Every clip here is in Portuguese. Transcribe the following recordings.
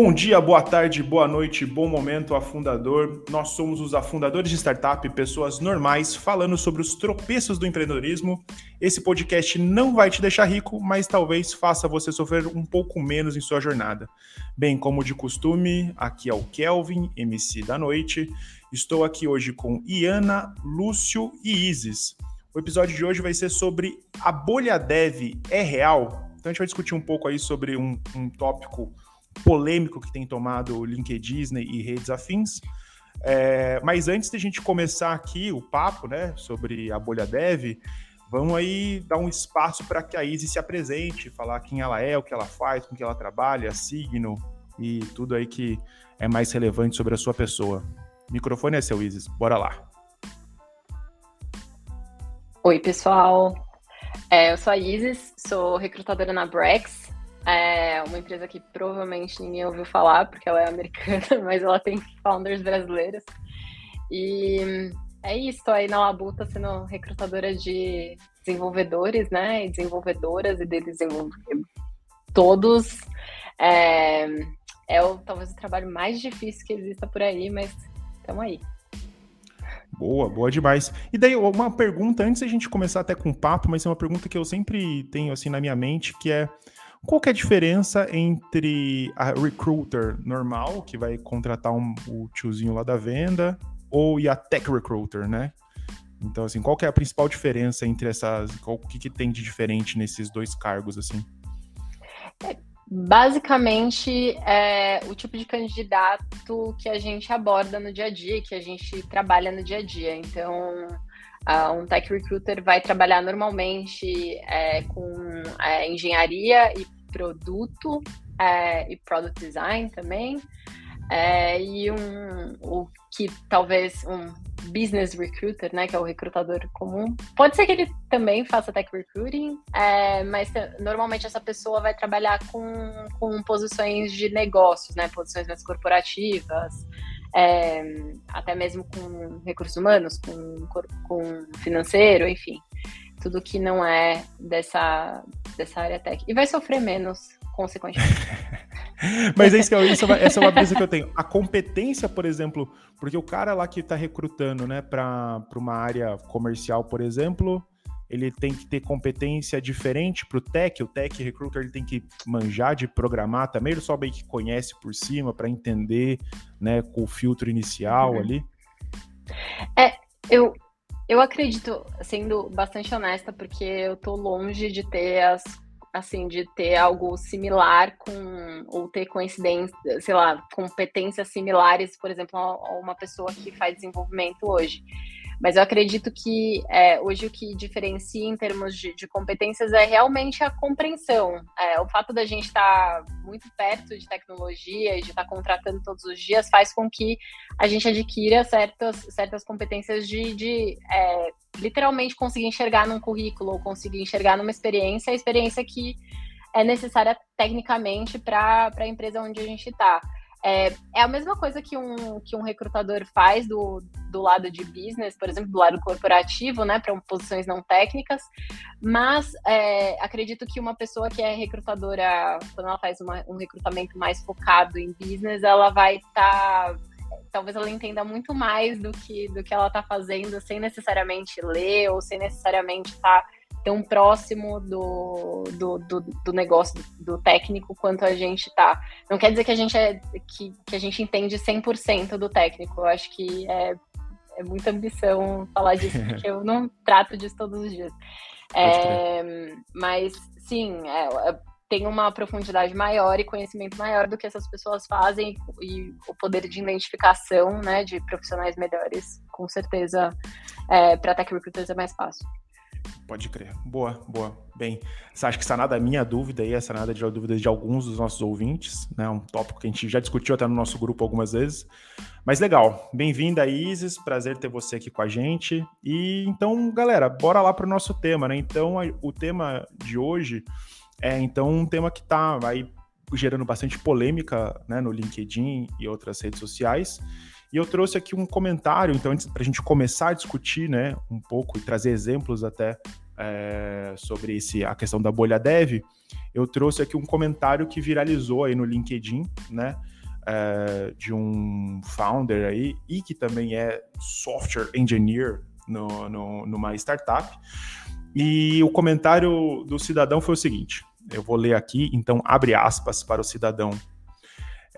Bom dia, boa tarde, boa noite, bom momento, afundador. Nós somos os afundadores de startup, pessoas normais, falando sobre os tropeços do empreendedorismo. Esse podcast não vai te deixar rico, mas talvez faça você sofrer um pouco menos em sua jornada. Bem, como de costume, aqui é o Kelvin, MC da noite. Estou aqui hoje com Iana, Lúcio e Isis. O episódio de hoje vai ser sobre a bolha dev é real? Então a gente vai discutir um pouco aí sobre um, um tópico polêmico que tem tomado o LinkedIn e redes afins. É, mas antes da gente começar aqui o papo, né, sobre a bolha dev, vamos aí dar um espaço para que a Izzy se apresente, falar quem ela é, o que ela faz, com que ela trabalha, signo e tudo aí que é mais relevante sobre a sua pessoa. O microfone é seu, Isis. Bora lá. Oi, pessoal. É, eu sou a Isis, sou recrutadora na Brex, é uma empresa que provavelmente ninguém ouviu falar, porque ela é americana, mas ela tem founders brasileiros. E é isso, estou aí na Labuta sendo recrutadora de desenvolvedores, né? E desenvolvedoras e de desenvolvedores. Todos. É, é o, talvez o trabalho mais difícil que exista por aí, mas estamos aí. Boa, boa demais. E daí, uma pergunta, antes da gente começar até com o papo, mas é uma pergunta que eu sempre tenho assim na minha mente, que é qual que é a diferença entre a recruiter normal, que vai contratar um, o tiozinho lá da venda, ou e a tech recruiter, né? Então, assim, qual que é a principal diferença entre essas... Qual, o que, que tem de diferente nesses dois cargos, assim? É, basicamente, é o tipo de candidato que a gente aborda no dia a dia, que a gente trabalha no dia a dia. Então, Uh, um tech recruiter vai trabalhar normalmente é, com é, engenharia e produto é, e product design também. É, e um, o que talvez um business recruiter, né, que é o recrutador comum, pode ser que ele também faça tech recruiting, é, mas normalmente essa pessoa vai trabalhar com, com posições de negócios, né, posições mais corporativas, é, até mesmo com recursos humanos, com, com financeiro, enfim, tudo que não é dessa, dessa área tech. E vai sofrer menos, consequentemente. Mas é isso é essa é uma brisa que eu tenho. A competência, por exemplo, porque o cara lá que está recrutando, né, para uma área comercial, por exemplo, ele tem que ter competência diferente para o tech. O tech recruiter ele tem que manjar de programar também. Ele só bem que conhece por cima para entender, né, com o filtro inicial uhum. ali. É, eu eu acredito, sendo bastante honesta, porque eu tô longe de ter as assim, de ter algo similar com, ou ter coincidência, sei lá, competências similares, por exemplo, a uma pessoa que faz desenvolvimento hoje. Mas eu acredito que é, hoje o que diferencia em termos de, de competências é realmente a compreensão. É, o fato da gente estar tá muito perto de tecnologia e de estar tá contratando todos os dias faz com que a gente adquira certas, certas competências de, de é, literalmente conseguir enxergar num currículo ou conseguir enxergar numa experiência, a experiência que é necessária tecnicamente para a empresa onde a gente está. É, é a mesma coisa que um, que um recrutador faz do, do lado de business, por exemplo, do lado corporativo, né, para posições não técnicas, mas é, acredito que uma pessoa que é recrutadora, quando ela faz uma, um recrutamento mais focado em business, ela vai estar. Tá, talvez ela entenda muito mais do que, do que ela está fazendo, sem necessariamente ler ou sem necessariamente estar. Tá tão próximo do, do, do, do, negócio, do técnico, quanto a gente tá. Não quer dizer que a gente, é, que, que a gente entende 100% do técnico. Eu acho que é, é muita ambição falar disso, porque eu não trato disso todos os dias. É, mas, sim, é, tem uma profundidade maior e conhecimento maior do que essas pessoas fazem e o poder de identificação né, de profissionais melhores, com certeza, é, para tech recruiters é mais fácil. Pode crer. Boa, boa. Bem, acho que essa nada é minha dúvida aí, essa nada de dúvidas de alguns dos nossos ouvintes, né? Um tópico que a gente já discutiu até no nosso grupo algumas vezes. Mas legal. Bem-vinda, Isis. Prazer ter você aqui com a gente. E então, galera, bora lá para o nosso tema, né? Então, o tema de hoje é então um tema que tá aí gerando bastante polêmica, né, no LinkedIn e outras redes sociais. E eu trouxe aqui um comentário, então, para a gente começar a discutir, né, um pouco e trazer exemplos até é, sobre esse, a questão da bolha dev, eu trouxe aqui um comentário que viralizou aí no LinkedIn, né? É, de um founder aí e que também é software engineer no, no, numa startup. E o comentário do cidadão foi o seguinte: eu vou ler aqui, então abre aspas para o cidadão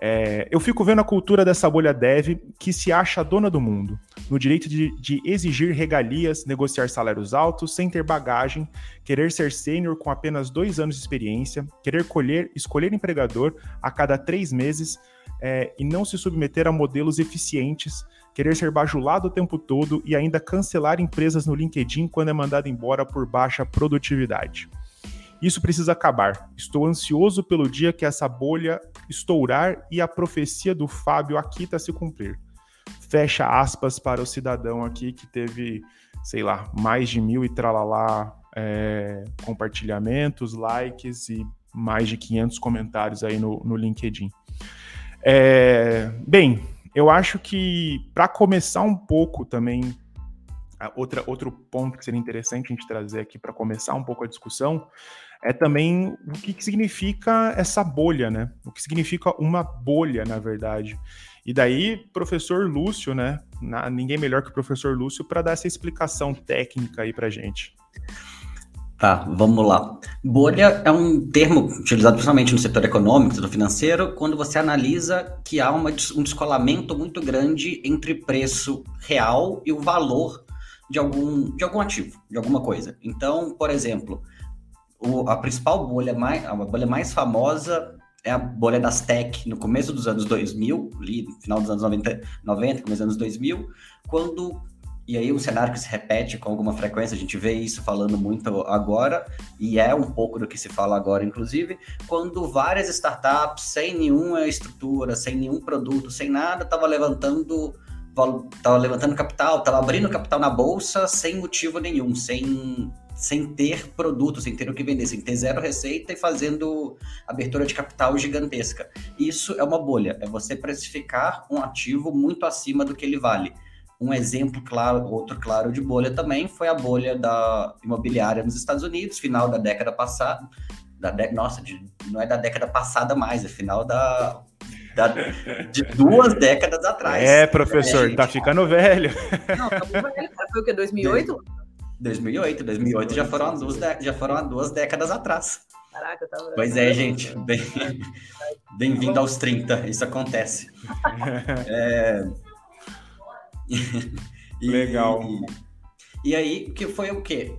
é, eu fico vendo a cultura dessa bolha dev que se acha dona do mundo, no direito de, de, exigir regalias, negociar salários altos sem ter bagagem, querer ser sênior com apenas dois anos de experiência, querer colher, escolher empregador a cada três meses é, e não se submeter a modelos eficientes, querer ser bajulado o tempo todo e ainda cancelar empresas no LinkedIn quando é mandado embora por baixa produtividade. Isso precisa acabar. Estou ansioso pelo dia que essa bolha estourar e a profecia do Fábio Akita se cumprir. Fecha aspas para o cidadão aqui que teve, sei lá, mais de mil e tralalá é, compartilhamentos, likes e mais de 500 comentários aí no, no LinkedIn. É, bem, eu acho que para começar um pouco também, outra, outro ponto que seria interessante a gente trazer aqui para começar um pouco a discussão é também o que, que significa essa bolha, né? O que significa uma bolha, na verdade. E daí, professor Lúcio, né? Na, ninguém melhor que o professor Lúcio para dar essa explicação técnica aí para gente. Tá, vamos lá. Bolha é um termo utilizado principalmente no setor econômico, no financeiro, quando você analisa que há uma, um descolamento muito grande entre preço real e o valor de algum, de algum ativo, de alguma coisa. Então, por exemplo, o, a principal bolha mais, a bolha mais famosa é a bolha das tech no começo dos anos 2000, ali no final dos anos 90, 90 começo dos anos 2000, quando e aí um cenário que se repete com alguma frequência, a gente vê isso falando muito agora, e é um pouco do que se fala agora, inclusive, quando várias startups, sem nenhuma estrutura, sem nenhum produto, sem nada, estavam levantando tava levantando capital, estava abrindo capital na bolsa sem motivo nenhum, sem sem ter produto, sem ter o que vender, sem ter zero receita e fazendo abertura de capital gigantesca. Isso é uma bolha, é você precificar um ativo muito acima do que ele vale. Um exemplo claro, outro claro de bolha também foi a bolha da imobiliária nos Estados Unidos, final da década passada. Da de, nossa, de, não é da década passada mais, é final da, da, de duas décadas atrás. É, professor, é, tá ficando velho. Não, tá velho, Foi o que, 2008? 2008, 2008 já foram, duas, já foram duas décadas atrás. Caraca, tá Pois é, gente. Bem-vindo aos 30, isso acontece. é... e, Legal. E, e aí, que foi o quê?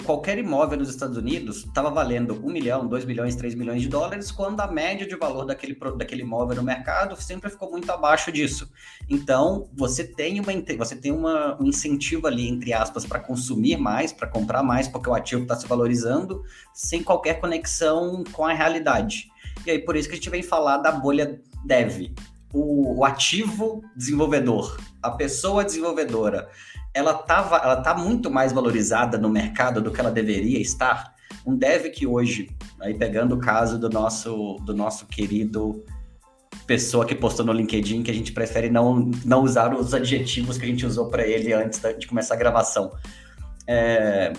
Qualquer imóvel nos Estados Unidos estava valendo 1 milhão, 2 milhões, 3 milhões de dólares, quando a média de valor daquele, daquele imóvel no mercado sempre ficou muito abaixo disso. Então, você tem, uma, você tem uma, um incentivo ali, entre aspas, para consumir mais, para comprar mais, porque o ativo está se valorizando, sem qualquer conexão com a realidade. E aí, por isso que a gente vem falar da bolha dev. O, o ativo desenvolvedor, a pessoa desenvolvedora, ela tá, ela tá muito mais valorizada no mercado do que ela deveria estar. Um dev que hoje, aí pegando o caso do nosso, do nosso querido pessoa que postou no LinkedIn, que a gente prefere não, não usar os adjetivos que a gente usou para ele antes de começar a gravação. É,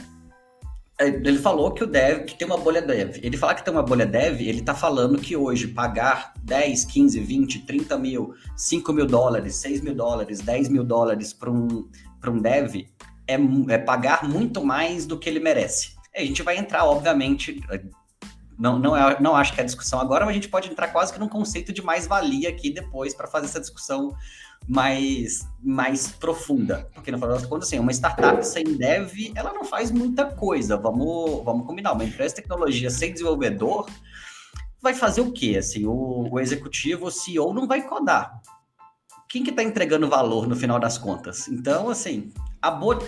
é, ele falou que o dev, que tem uma bolha dev. Ele falar que tem uma bolha dev, ele tá falando que hoje pagar 10, 15, 20, 30 mil, 5 mil dólares, 6 mil dólares, 10 mil dólares para um, para um dev é, é, pagar muito mais do que ele merece. A gente vai entrar, obviamente, não, não, é, não acho que é a discussão agora, mas a gente pode entrar quase que num conceito de mais-valia aqui depois para fazer essa discussão mais, mais profunda. Porque, no final das contas, assim, uma startup sem dev, ela não faz muita coisa. Vamos, vamos combinar. Uma empresa de tecnologia sem desenvolvedor vai fazer o quê? Assim, o, o executivo, o CEO, não vai codar quem que está entregando valor no final das contas? Então, assim, a boa.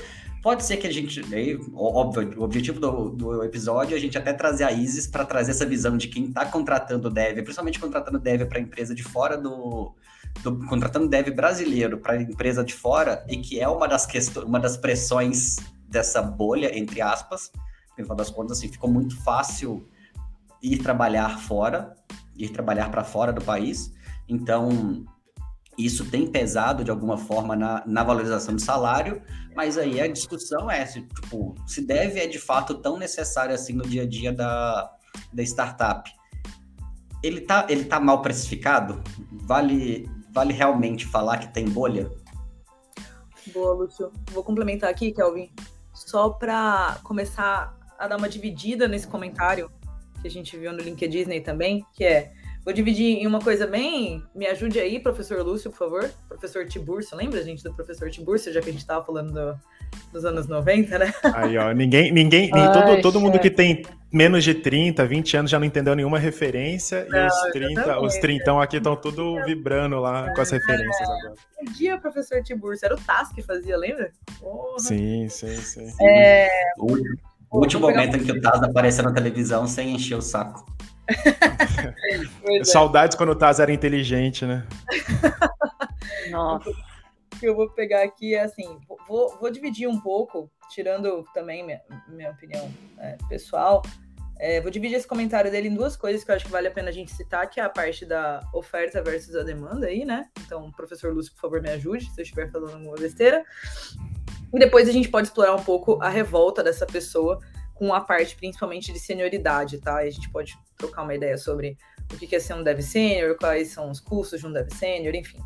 Pode ser que a gente, aí, óbvio, o objetivo do, do episódio é a gente até trazer a Isis para trazer essa visão de quem está contratando dev, principalmente contratando dev para empresa de fora do, do contratando dev brasileiro para empresa de fora e que é uma das questões, uma das pressões dessa bolha entre aspas. No final das contas, assim, ficou muito fácil ir trabalhar fora, ir trabalhar para fora do país. Então, Isso tem pesado de alguma forma na, na valorização do salário, mas aí a discussão é se, tipo, se deve é de fato tão necessário assim no dia a dia da, da startup. Ele tá, ele tá mal precificado? Vale, vale realmente falar que tem bolha? Boa, Lúcio. Vou complementar aqui, Kelvin, só para começar a dar uma dividida nesse comentário que a gente viu no LinkedIn também, que é Vou dividir em uma coisa bem. Me ajude aí, professor Lúcio, por favor. Professor Tiburcio, lembra, gente, do professor Tiburcio, já que a gente estava falando do, dos anos 90, né? Aí, ó, ninguém, ninguém, Ai, todo, todo mundo que tem menos de 30, 20 anos já não entendeu nenhuma referência, não, e os 30, os 30 aqui estão tudo vibrando lá com as referências é. agora. Um dia, professor Tiburcio, era o TAS que fazia, lembra? Porra. Sim, sim, sim. É... O, o último momento em que o TAS apareceu na televisão sem encher o saco. é. Saudades quando o Taz era inteligente, né? Nossa. O que eu vou pegar aqui é assim, vou, vou dividir um pouco, tirando também minha, minha opinião né, pessoal. É, vou dividir esse comentário dele em duas coisas que eu acho que vale a pena a gente citar, que é a parte da oferta versus a demanda aí, né? Então, professor Lúcio, por favor, me ajude se eu estiver falando alguma besteira. E depois a gente pode explorar um pouco a revolta dessa pessoa com a parte principalmente de senioridade, tá? A gente pode trocar uma ideia sobre o que é ser um dev sênior, quais são os custos de um dev sênior, enfim.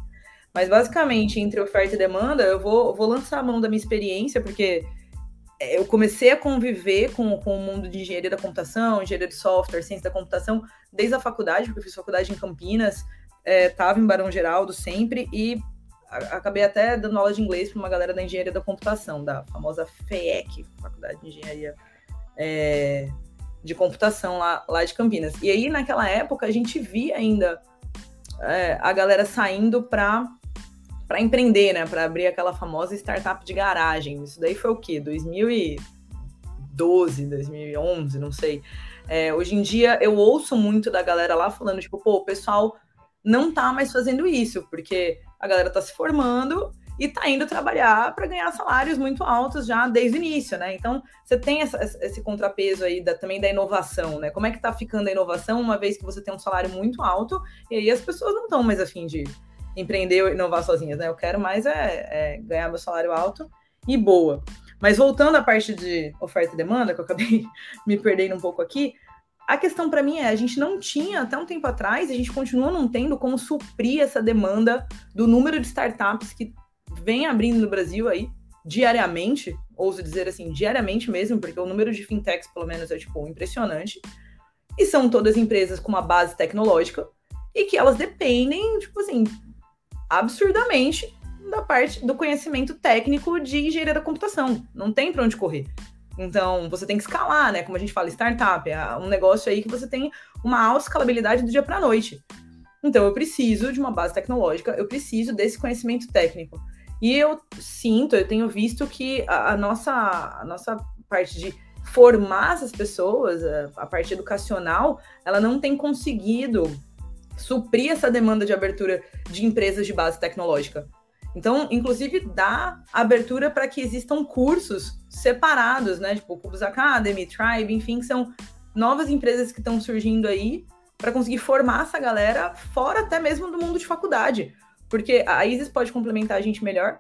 Mas basicamente, entre oferta e demanda, eu vou, vou lançar a mão da minha experiência, porque eu comecei a conviver com, com o mundo de engenharia da computação, engenharia de software, ciência da computação, desde a faculdade, porque eu fiz faculdade em Campinas, estava é, em Barão Geraldo sempre, e acabei até dando aula de inglês para uma galera da engenharia da computação, da famosa FEEC, Faculdade de Engenharia é, de computação lá, lá de Campinas. E aí, naquela época, a gente via ainda é, a galera saindo para para empreender, né? Para abrir aquela famosa startup de garagem. Isso daí foi o quê? 2012, 2011, não sei. É, hoje em dia eu ouço muito da galera lá falando, tipo, pô, o pessoal não tá mais fazendo isso, porque a galera tá se formando e está indo trabalhar para ganhar salários muito altos já desde o início, né? Então, você tem essa, esse contrapeso aí da, também da inovação, né? Como é que está ficando a inovação, uma vez que você tem um salário muito alto, e aí as pessoas não estão mais afim de empreender ou inovar sozinhas, né? Eu quero mais é, é ganhar meu salário alto e boa. Mas voltando à parte de oferta e demanda, que eu acabei me perdendo um pouco aqui, a questão para mim é, a gente não tinha até um tempo atrás, a gente continua não tendo como suprir essa demanda do número de startups que vem abrindo no Brasil aí diariamente, ouso dizer assim, diariamente mesmo, porque o número de fintechs, pelo menos, é tipo impressionante. E são todas empresas com uma base tecnológica e que elas dependem, tipo assim, absurdamente da parte do conhecimento técnico de engenharia da computação. Não tem para onde correr. Então, você tem que escalar, né? Como a gente fala, startup, é um negócio aí que você tem uma alta escalabilidade do dia para a noite. Então, eu preciso de uma base tecnológica, eu preciso desse conhecimento técnico. E eu sinto, eu tenho visto que a, a nossa, a nossa parte de formar essas pessoas, a, a parte educacional, ela não tem conseguido suprir essa demanda de abertura de empresas de base tecnológica. Então, inclusive, dá abertura para que existam cursos separados, né? Tipo, Cubus Academy, Tribe, enfim, que são novas empresas que estão surgindo aí para conseguir formar essa galera fora até mesmo do mundo de faculdade. Porque a Isis pode complementar a gente melhor,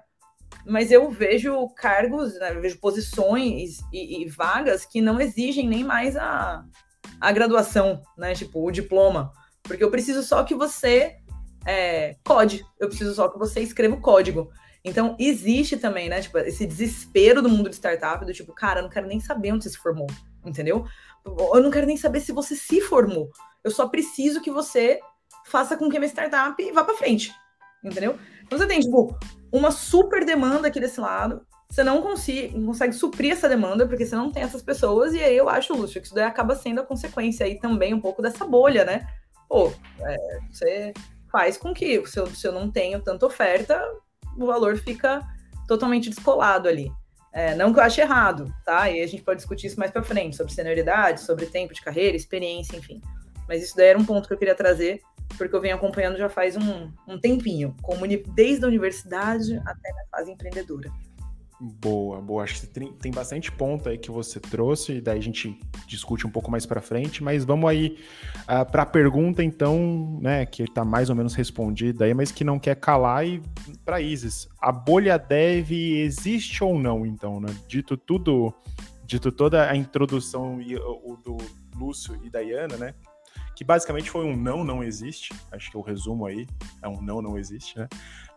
mas eu vejo cargos, né, eu vejo posições e, e, vagas que não exigem nem mais a, a graduação, né? Tipo, o diploma. Porque eu preciso só que você é, code, eu preciso só que você escreva o código. Então, existe também, né? Tipo, esse desespero do mundo de startup, do tipo, cara, eu não quero nem saber onde você se formou, entendeu? Eu não quero nem saber se você se formou. Eu só preciso que você faça com que minha startup vá para frente entendeu? Então você tem, tipo, uma super demanda aqui desse lado, você não consegue, consegue suprir essa demanda, porque você não tem essas pessoas, e aí eu acho, Lúcio, que isso daí acaba sendo a consequência aí também um pouco dessa bolha, né? Pô, é, você faz com que, se eu, se eu não tenho tanta oferta, o valor fica totalmente descolado ali. É, não que eu ache errado, tá? E a gente pode discutir isso mais para frente, sobre senioridade, sobre tempo de carreira, experiência, enfim. Mas isso daí era um ponto que eu queria trazer porque eu venho acompanhando já faz um, um tempinho, desde a universidade até na fase empreendedora. Boa, boa. Acho que tem, tem bastante ponto aí que você trouxe, e daí a gente discute um pouco mais para frente, mas vamos aí uh, ah, para a pergunta, então, né, que está mais ou menos respondida aí, mas que não quer calar, e para Isis, a bolha dev existe ou não, então, né? Dito tudo, dito toda a introdução e, o, do Lúcio e da Iana, né? Que basicamente foi um não, não existe. Acho que o resumo aí é um não, não existe, né?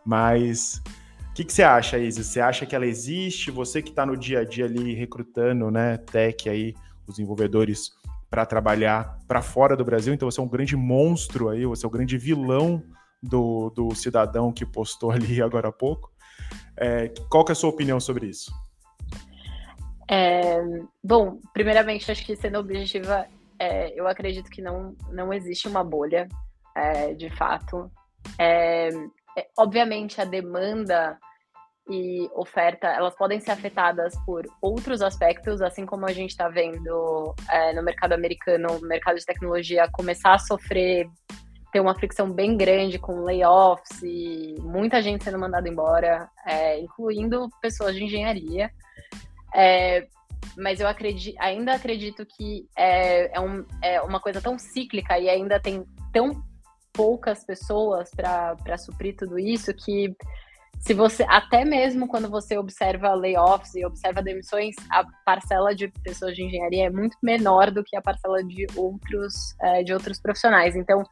Mas o que, que, você acha, Isa? Você acha que ela existe? Você que está no dia a dia ali recrutando, né, tech aí, os desenvolvedores para trabalhar para fora do Brasil, então você é um grande monstro aí, você é o grande vilão do, do cidadão que postou ali agora há pouco. É, qual que é a sua opinião sobre isso? É, bom, primeiramente, acho que sendo objetiva, é, eu acredito que não, não existe uma bolha, é, de fato. É, é, obviamente a demanda e oferta elas podem ser afetadas por outros aspectos, assim como a gente está vendo é, no mercado americano, o mercado de tecnologia começar a sofrer, ter uma fricção bem grande com layoffs e muita gente sendo mandada embora, é, incluindo pessoas de engenharia. Mas eu acredito, ainda acredito que é, é, um, é uma coisa tão cíclica e ainda tem tão poucas pessoas para suprir tudo isso que se você até mesmo quando você observa layoffs e observa demissões, a parcela de pessoas de engenharia é muito menor do que a parcela de outros é, de outros profissionais. Então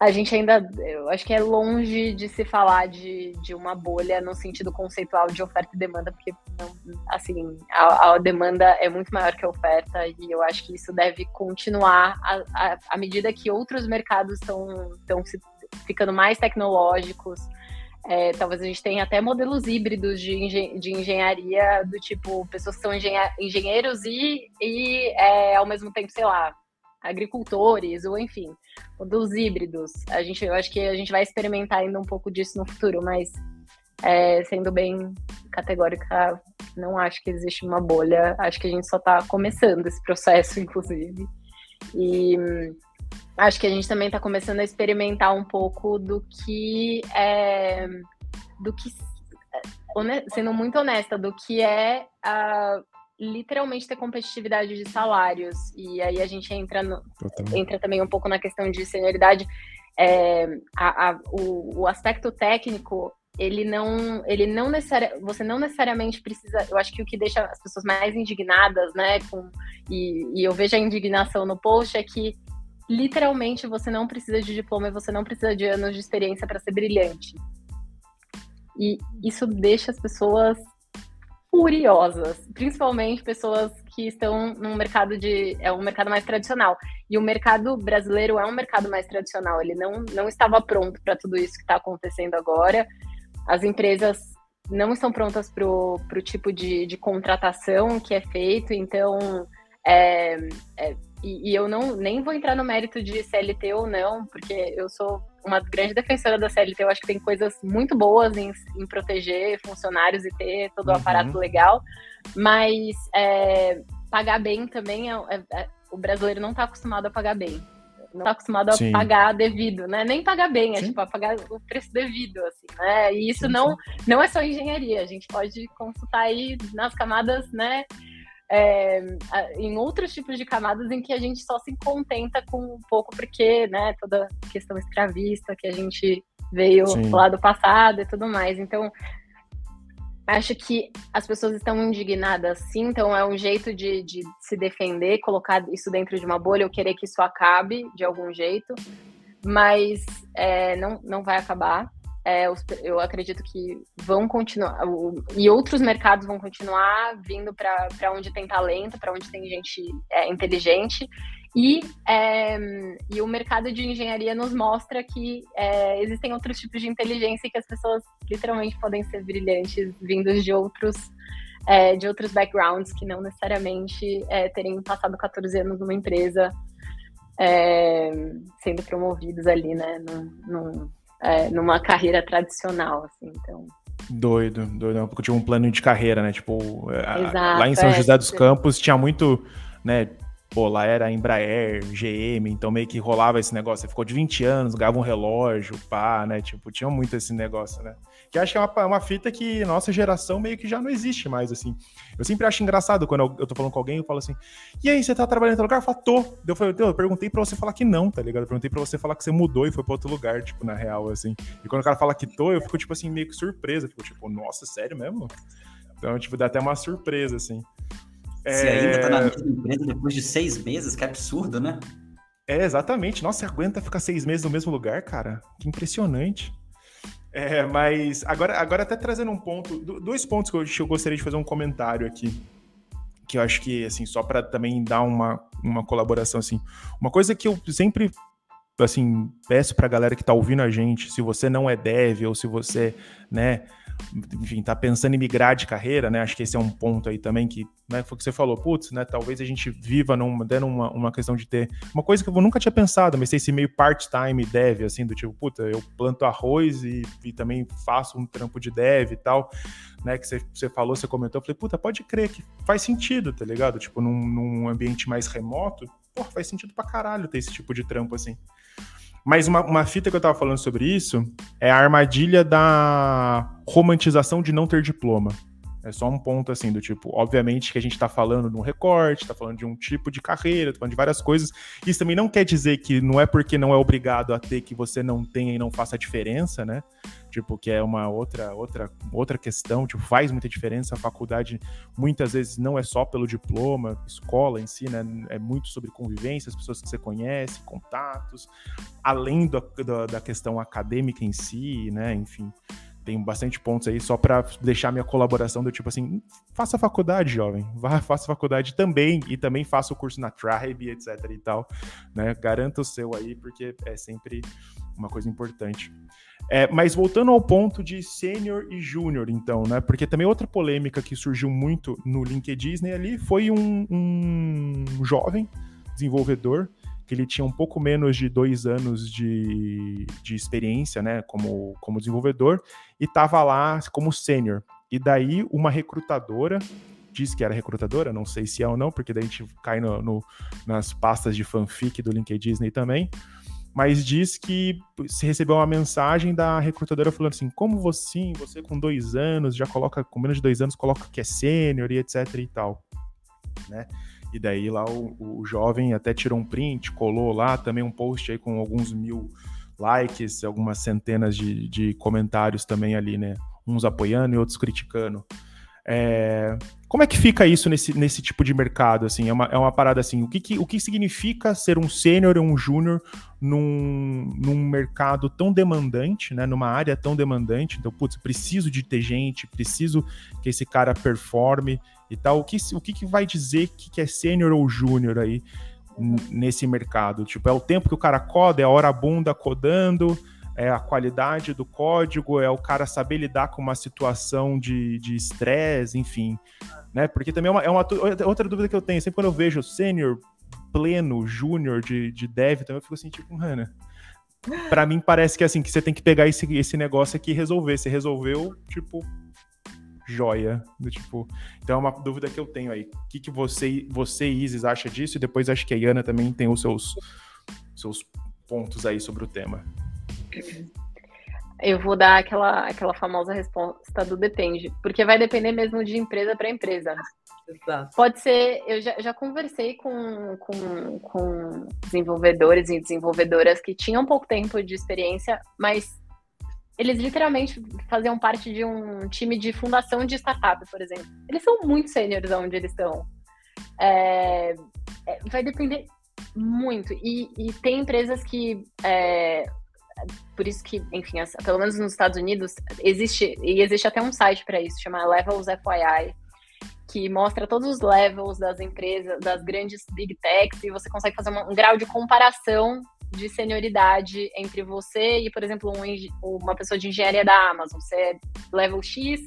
a gente ainda, eu acho que é longe de se falar de, de uma bolha no sentido conceitual de oferta e demanda, porque, assim, a, a demanda é muito maior que a oferta e eu acho que isso deve continuar à medida que outros mercados estão ficando mais tecnológicos. É, talvez a gente tenha até modelos híbridos de, engen de engenharia, do tipo, pessoas que são engenheiros e, e é, ao mesmo tempo, sei lá, agricultores, ou enfim, dos híbridos. A gente, eu acho que a gente vai experimentar ainda um pouco disso no futuro, mas é, sendo bem categórica, não acho que existe uma bolha. Acho que a gente só está começando esse processo, inclusive. E acho que a gente também está começando a experimentar um pouco do que é, do que sendo muito honesta do que é a literalmente ter competitividade de salários. E aí a gente entra, no, entra também um pouco na questão de senioridade. É, a, a, o, o, aspecto técnico, ele não, ele não necessariamente, você não necessariamente precisa, eu acho que o que deixa as pessoas mais indignadas, né, com, e, e eu vejo a indignação no post é que literalmente você não precisa de diploma e você não precisa de anos de experiência para ser brilhante. E isso deixa as pessoas furiosas, principalmente pessoas que estão no mercado de é um mercado mais tradicional. E o mercado brasileiro é um mercado mais tradicional, ele não, não estava pronto para tudo isso que está acontecendo agora. As empresas não estão prontas para o tipo de, de contratação que é feito, então é, é, e, e, eu não nem vou entrar no mérito de CLT ou não, porque eu sou uma grande defensora da CLT. Eu acho que tem coisas muito boas em, em proteger funcionários e ter todo o aparato uhum. legal, mas é, pagar bem também é, é, é o brasileiro não está acostumado a pagar bem. Não está acostumado a sim. pagar devido, né? Nem pagar bem, é sim. tipo a pagar o preço devido, assim, né? E isso sim, não, não é só engenharia, a gente pode consultar aí nas camadas, né? É, em outros tipos de camadas em que a gente só se contenta com um pouco, porque, né, toda questão escravista que a gente veio Sim. lá do passado e tudo mais. Então, acho que as pessoas estão indignadas sim, então é um jeito de, de se defender, colocar isso dentro de uma bolha, ou querer que isso acabe de algum jeito, mas é, não, não vai acabar é, eu acredito que vão continuar, e outros mercados vão continuar vindo para onde tem talento, para onde tem gente é, inteligente, e, é, e o mercado de engenharia nos mostra que é, existem outros tipos de inteligência e que as pessoas literalmente podem ser brilhantes vindos de outros, é, de outros backgrounds que não necessariamente é, terem passado 14 anos numa empresa sendo promovidos ali, né, num, num é, numa carreira tradicional, assim, então... Doido, doido, porque tinha um plano de carreira, né, tipo, Exato, lá em São é, José dos Campos tinha muito, né, pô, lá era Embraer, GM, então meio que rolava esse negócio. Você ficou de 20 anos, ganhava um relógio, pá, né? Tipo, tinha muito esse negócio, né? Que acho que é uma, uma fita que nossa geração meio que já não existe mais, assim. Eu sempre acho engraçado quando eu, eu tô falando com alguém, eu falo assim, e aí, você tá trabalhando em outro lugar? Eu falo, tô. Eu, falei, eu perguntei pra você falar que não, tá ligado? Eu perguntei pra você falar que você mudou e foi pra outro lugar, tipo, na real, assim. E quando o cara fala que tô, eu fico, tipo assim, meio que surpresa. Fico, tipo, nossa, sério mesmo? Então, tipo, dá até uma surpresa, assim. Você é... ainda tá na mesma empresa depois de seis meses, que absurdo, né? É, exatamente. Nossa, você aguenta ficar seis meses no mesmo lugar, cara? Que impressionante. É, mas agora, agora até trazendo um ponto, dois pontos que eu, eu gostaria de fazer um comentário aqui, que eu acho que, assim, só para também dar uma, uma colaboração, assim, uma coisa que eu sempre, assim, peço pra galera que tá ouvindo a gente, se você não é dev ou se você, né, enfim, tá pensando em migrar de carreira, né? Acho que esse é um ponto aí também que, né, foi o que você falou, putz, né? Talvez a gente viva numa, dando uma, uma questão de ter uma coisa que eu nunca tinha pensado, mas esse meio part-time dev, assim, do tipo, puta, eu planto arroz e, e também faço um trampo de dev e tal, né? Que você, você falou, você comentou, eu falei, puta, pode crer que faz sentido, tá ligado? Tipo, num, num ambiente mais remoto, pô, faz sentido pra caralho ter esse tipo de trampo assim. Mas uma, uma fita que eu tava falando sobre isso é a armadilha da romantização de não ter diploma. É só um ponto assim do tipo, obviamente que a gente está falando de um recorte, está falando de um tipo de carreira, tá falando de várias coisas. Isso também não quer dizer que não é porque não é obrigado a ter que você não tenha e não faça diferença, né? Tipo, que é uma outra outra outra questão, tipo, faz muita diferença. A faculdade muitas vezes não é só pelo diploma, escola em si, né? É muito sobre convivência, as pessoas que você conhece, contatos, além da questão acadêmica em si, né? Enfim tem bastante pontos aí só para deixar minha colaboração do tipo assim, faça faculdade, jovem, vá, faça faculdade também e também faça o curso na Tribe, etc e tal, né? Garanta o seu aí porque é sempre uma coisa importante. É, mas voltando ao ponto de sênior e júnior, então, né? Porque também outra polêmica que surgiu muito no LinkedIn ali foi um, um jovem desenvolvedor que ele tinha um pouco menos de dois anos de, de experiência, né, como, como desenvolvedor, e estava lá como sênior. E daí uma recrutadora disse que era recrutadora, não sei se é ou não, porque daí a gente cai no, no, nas pastas de fanfic do LinkedIn Disney também, mas diz que se recebeu uma mensagem da recrutadora falando assim, como você, você com dois anos, já coloca, com menos de dois anos, coloca que é sênior e etc e tal, né? E daí lá o, o jovem até tirou um print, colou lá também um post aí com alguns mil likes, algumas centenas de, de comentários também ali, né? Uns apoiando e outros criticando. É, como é que fica isso nesse, nesse tipo de mercado? Assim, é uma, é uma parada assim. O que, que o que significa ser um sênior ou um júnior num, num mercado tão demandante, né? Numa área tão demandante. Então, putz, preciso de ter gente, preciso que esse cara performe e tal. O que, o que, que vai dizer que, que é sênior ou júnior aí nesse mercado? Tipo, é o tempo que o cara coda, é a hora bunda codando é a qualidade do código, é o cara saber lidar com uma situação de estresse, enfim. Né? Porque também é uma, é uma, outra dúvida que eu tenho, sempre quando eu vejo sênior, pleno, júnior de, de dev, também eu fico assim, tipo, mano. Pra mim parece que assim, que você tem que pegar esse, esse negócio aqui e resolver. Você resolveu, tipo, joia. Do, tipo, então é uma dúvida que eu tenho aí. O que, que você, você Isis, acha disso? E depois acho que a Iana também tem os seus, seus pontos aí sobre o tema. Eu vou dar aquela, aquela famosa resposta do depende, porque vai depender mesmo de empresa para empresa. Exato. Pode ser, eu já, já conversei com, com, com desenvolvedores e desenvolvedoras que tinham pouco tempo de experiência, mas eles literalmente faziam parte de um time de fundação de startup, por exemplo. Eles são muito sêniores onde eles estão. É, é, vai depender muito. E, e tem empresas que é, por isso que, enfim, pelo menos nos Estados Unidos, existe, e existe até um site para isso, chama Levels FYI, que mostra todos os levels das empresas, das grandes big techs, e você consegue fazer um grau de comparação de senioridade entre você e, por exemplo, um, uma pessoa de engenharia da Amazon. Você é level X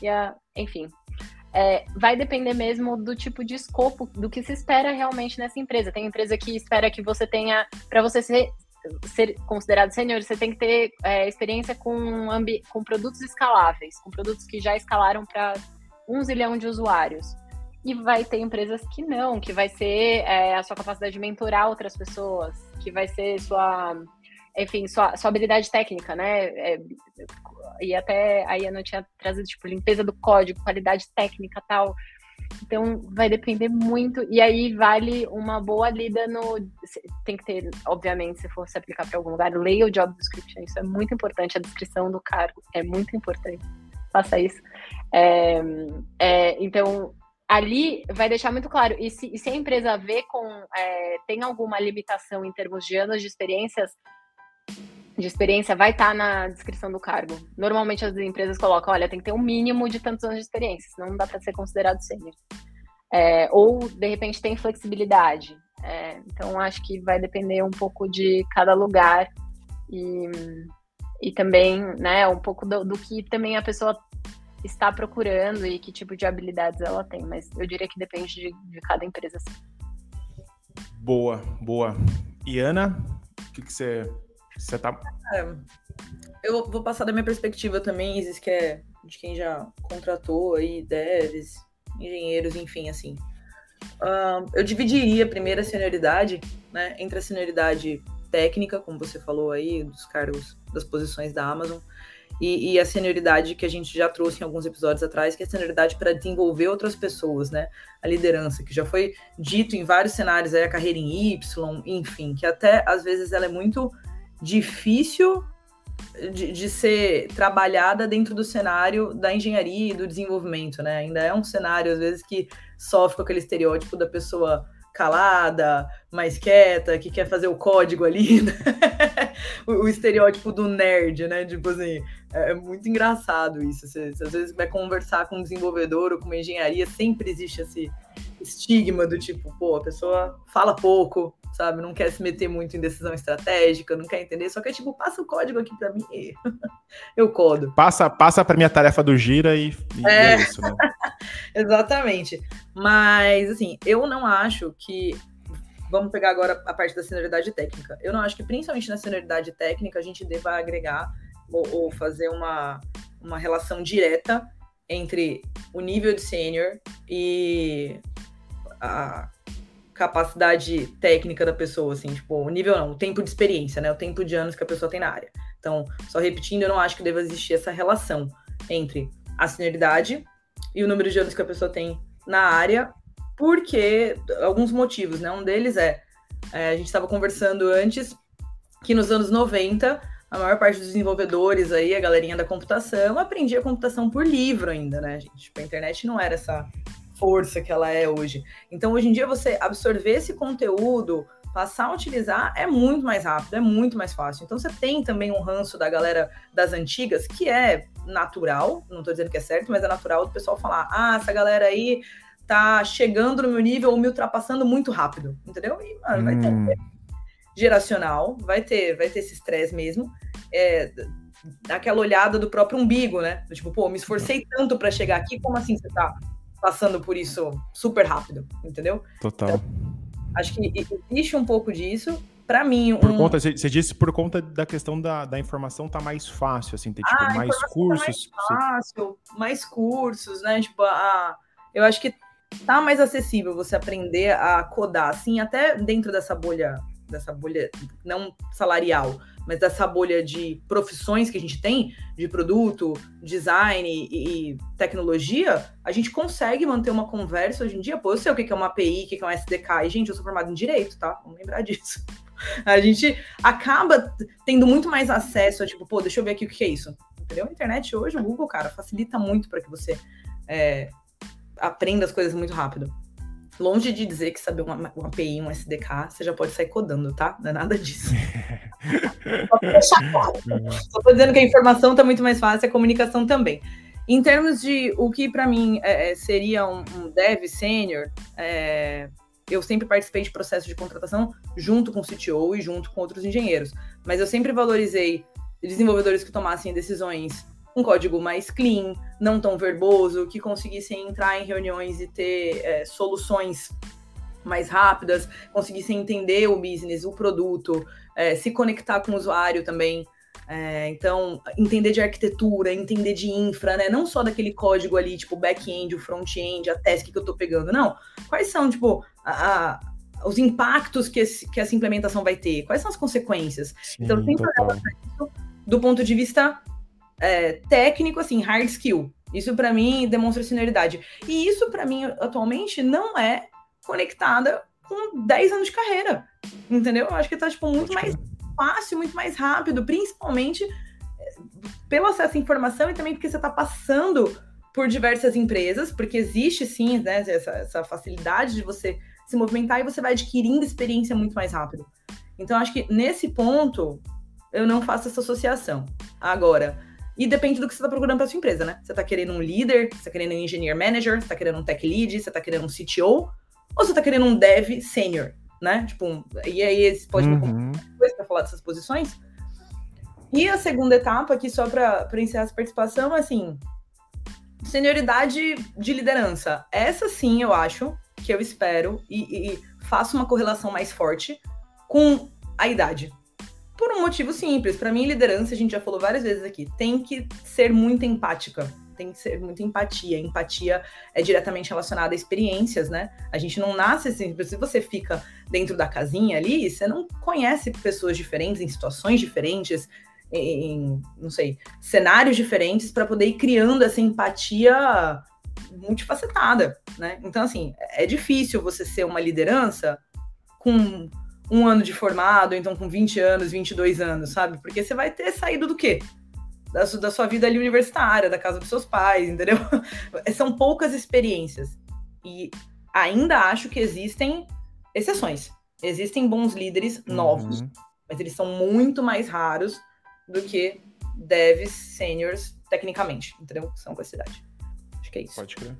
e a, enfim. É, vai depender mesmo do tipo de escopo, do que se espera realmente nessa empresa. Tem empresa que espera que você tenha, para você ser ser considerado sênior, você tem que ter é, experiência com, com produtos escaláveis, com produtos que já escalaram para um zilhão de usuários. E vai ter empresas que não, que vai ser é, a sua capacidade de mentorar outras pessoas, que vai ser sua, enfim, sua, sua habilidade técnica, né? É, e até aí eu não tinha trazido, tipo, limpeza do código, qualidade técnica tal. Então, vai depender muito. E aí, vale uma boa lida no. Tem que ter, obviamente, se for se aplicar para algum lugar, leia o job description. Isso é muito importante. A descrição do cargo é muito importante. Faça isso. É, é, então, ali vai deixar muito claro. E se, e se a empresa vê com. É, tem alguma limitação em termos de anos de experiências, de experiência vai estar tá na descrição do cargo. Normalmente as empresas colocam, olha, tem que ter um mínimo de tantos anos de experiência, senão não dá para ser considerado sênior. É, ou, de repente, tem flexibilidade. É, então, acho que vai depender um pouco de cada lugar e, e também, né, um pouco do, do que também a pessoa está procurando e que tipo de habilidades ela tem. Mas eu diria que depende de, de cada empresa. Boa, boa. E Ana, o que, que você você tá. É, eu vou passar da minha perspectiva também, Isis, que é de quem já contratou aí, devs, engenheiros, enfim, assim. Uh, eu dividiria a primeira senioridade, né, entre a senioridade técnica, como você falou aí, dos cargos, das posições da Amazon, e, e, a senioridade que a gente já trouxe em alguns episódios atrás, que é a senioridade para desenvolver outras pessoas, né? A liderança, que já foi dito em vários cenários, aí a carreira em Y, enfim, que até às vezes ela é muito difícil de, de, ser trabalhada dentro do cenário da engenharia e do desenvolvimento, né? Ainda é um cenário, às vezes, que sofre com aquele estereótipo da pessoa calada, mais quieta, que quer fazer o código ali, né? o, o, estereótipo do nerd, né? Tipo assim, é, é muito engraçado isso. Você, às vezes vai conversar com um desenvolvedor ou com uma engenharia, sempre existe esse estigma do tipo, pô, a pessoa fala pouco, sabe? Não quer se meter muito em decisão estratégica, não quer entender, só que é tipo, passa o código aqui para mim e eu codo. Passa, passa para minha tarefa do gira e, e é. é isso, né? Exatamente. Mas assim, eu não acho que vamos pegar agora a parte da senioridade técnica. Eu não acho que principalmente na senioridade técnica a gente deva agregar ou, ou fazer uma, uma relação direta entre o nível de sênior e a capacidade técnica da pessoa, assim, tipo, o nível não, o tempo de experiência, né? O tempo de anos que a pessoa tem na área. Então, só repetindo, eu não acho que deva existir essa relação entre a senioridade e o número de anos que a pessoa tem na área, porque alguns motivos, né? Um deles é, é a gente estava conversando antes que nos anos 90 a maior parte dos desenvolvedores aí, a galerinha da computação, aprendia computação por livro ainda, né, gente? Tipo, a internet não era essa força que ela é hoje. Então, hoje em dia, você absorver esse conteúdo, passar a utilizar, é muito mais rápido, é muito mais fácil. Então, você tem também um ranço da galera das antigas, que é natural, não estou dizendo que é certo, mas é natural do pessoal falar: ah, essa galera aí tá chegando no meu nível ou me ultrapassando muito rápido, entendeu? E, mano, hum. vai ter hum. geracional, vai ter, vai ter esse estresse mesmo. É, aquela olhada do próprio umbigo, né? Tipo, pô, me esforcei tanto para chegar aqui, como assim você tá passando por isso super rápido, entendeu? Total. Então, acho que existe um pouco disso. Para mim, um... por conta, você disse por conta da questão da, da informação tá mais fácil, assim, ter tipo, ah, mais cursos. Tá mais fácil, mais cursos, né? Tipo, a, eu acho que tá mais acessível você aprender a codar, assim, até dentro dessa bolha, dessa bolha não salarial, mas dessa bolha de profissões que a gente tem, de produto, design e, e, tecnologia, a gente consegue manter uma conversa hoje em dia. Pô, eu sei o que é uma API, o que é um SDK, e, gente, eu sou formado em Direito, tá? Vamos lembrar disso. A gente acaba tendo muito mais acesso a, tipo, pô, deixa eu ver aqui o que é isso. Entendeu? A internet hoje, o Google, cara, facilita muito para que você é, aprenda as coisas muito rápido. Longe de dizer que saber uma, uma API, um SDK, você já pode sair codando, tá? Não é nada disso. Só tô dizendo que a informação está muito mais fácil, a comunicação também. Em termos de o que para mim é, é, seria um, um dev sênior, é, eu sempre participei de processo de contratação junto com o CTO e junto com outros engenheiros. Mas eu sempre valorizei desenvolvedores que tomassem decisões um código mais clean, não tão verboso, que conseguissem entrar em reuniões e ter é, soluções mais rápidas, conseguissem entender o business, o produto, é, se conectar com o usuário também. É, então, entender de arquitetura, entender de infra, né? Não só daquele código ali, tipo, back-end, o front-end, a task que eu tô pegando, não. Quais são, tipo, a, a, os impactos que, esse, que essa implementação vai ter? Quais são as consequências? Sim, então, tem que olhar do ponto de vista é, técnico, assim, hard skill. Isso, para mim, demonstra senioridade. E isso, para mim, atualmente, não é conectada com 10 anos de carreira. Entendeu? Eu acho que tá, tipo, muito mais fácil, muito mais rápido, principalmente eh, pelo acesso à informação e também porque você está passando por diversas empresas, porque existe sim né, essa, essa, facilidade de você se movimentar e você vai adquirindo experiência muito mais rápido. Então, acho que nesse ponto eu não faço essa associação. Agora, e depende do que você está procurando para sua empresa, né? Você está querendo um líder, você está querendo um engineer manager, você está querendo um tech lead, você está querendo um CTO, ou você está querendo um dev senior? né? Tipo, e aí você pode uhum. depois para falar dessas posições. E a segunda etapa, aqui só para encerrar essa participação, assim, senioridade de liderança. Essa sim, eu acho, que eu espero e, e faço uma correlação mais forte com a idade. Por um motivo simples. Para mim, liderança, a gente já falou várias vezes aqui, tem que ser muito empática tem que ser muita empatia. Empatia é diretamente relacionada a experiências, né? A gente não nasce assim, se você fica dentro da casinha ali, você não conhece pessoas diferentes, em situações diferentes, em, não sei, cenários diferentes para poder ir criando essa empatia multifacetada, né? Então, assim, é difícil você ser uma liderança com um ano de formado, então com 20 anos, 22 anos, sabe? Porque você vai ter saído do quê? da, da sua vida ali universitária, da casa dos seus pais, entendeu? São poucas experiências. E ainda acho que existem exceções. Existem bons líderes uhum. novos, mas eles são muito mais raros do que devs seniors, tecnicamente, entendeu? São com essa idade. Acho que é isso. Pode crer.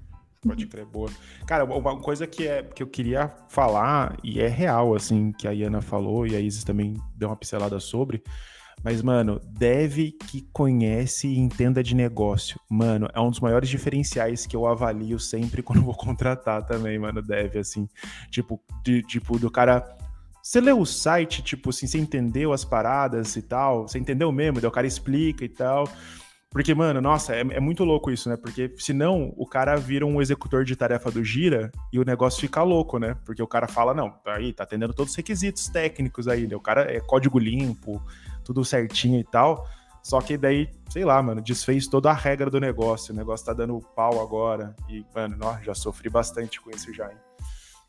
Pode crer, boa. Cara, uma coisa que, é, que eu queria falar, e é real, assim, que a Iana falou, e a Isis também deu uma pincelada sobre, mas, mano, deve que conhece e entenda de negócio. Mano, é um dos maiores diferenciais que eu avalio sempre quando vou contratar também, mano. Deve, assim. Tipo, de, tipo do cara. Você leu o site, tipo assim, você entendeu as paradas e tal? Você entendeu mesmo? Daí o cara explica e tal. Porque, mano, nossa, é, é, muito louco isso, né? Porque senão o cara vira um executor de tarefa do Gira e o negócio fica louco, né? Porque o cara fala, não, tá aí, tá atendendo todos os requisitos técnicos aí, né? O cara é código limpo, tudo certinho e tal. Só que daí, sei lá, mano, desfez toda a regra do negócio. O negócio tá dando pau agora. E, mano, ó, já sofri bastante com isso já, hein?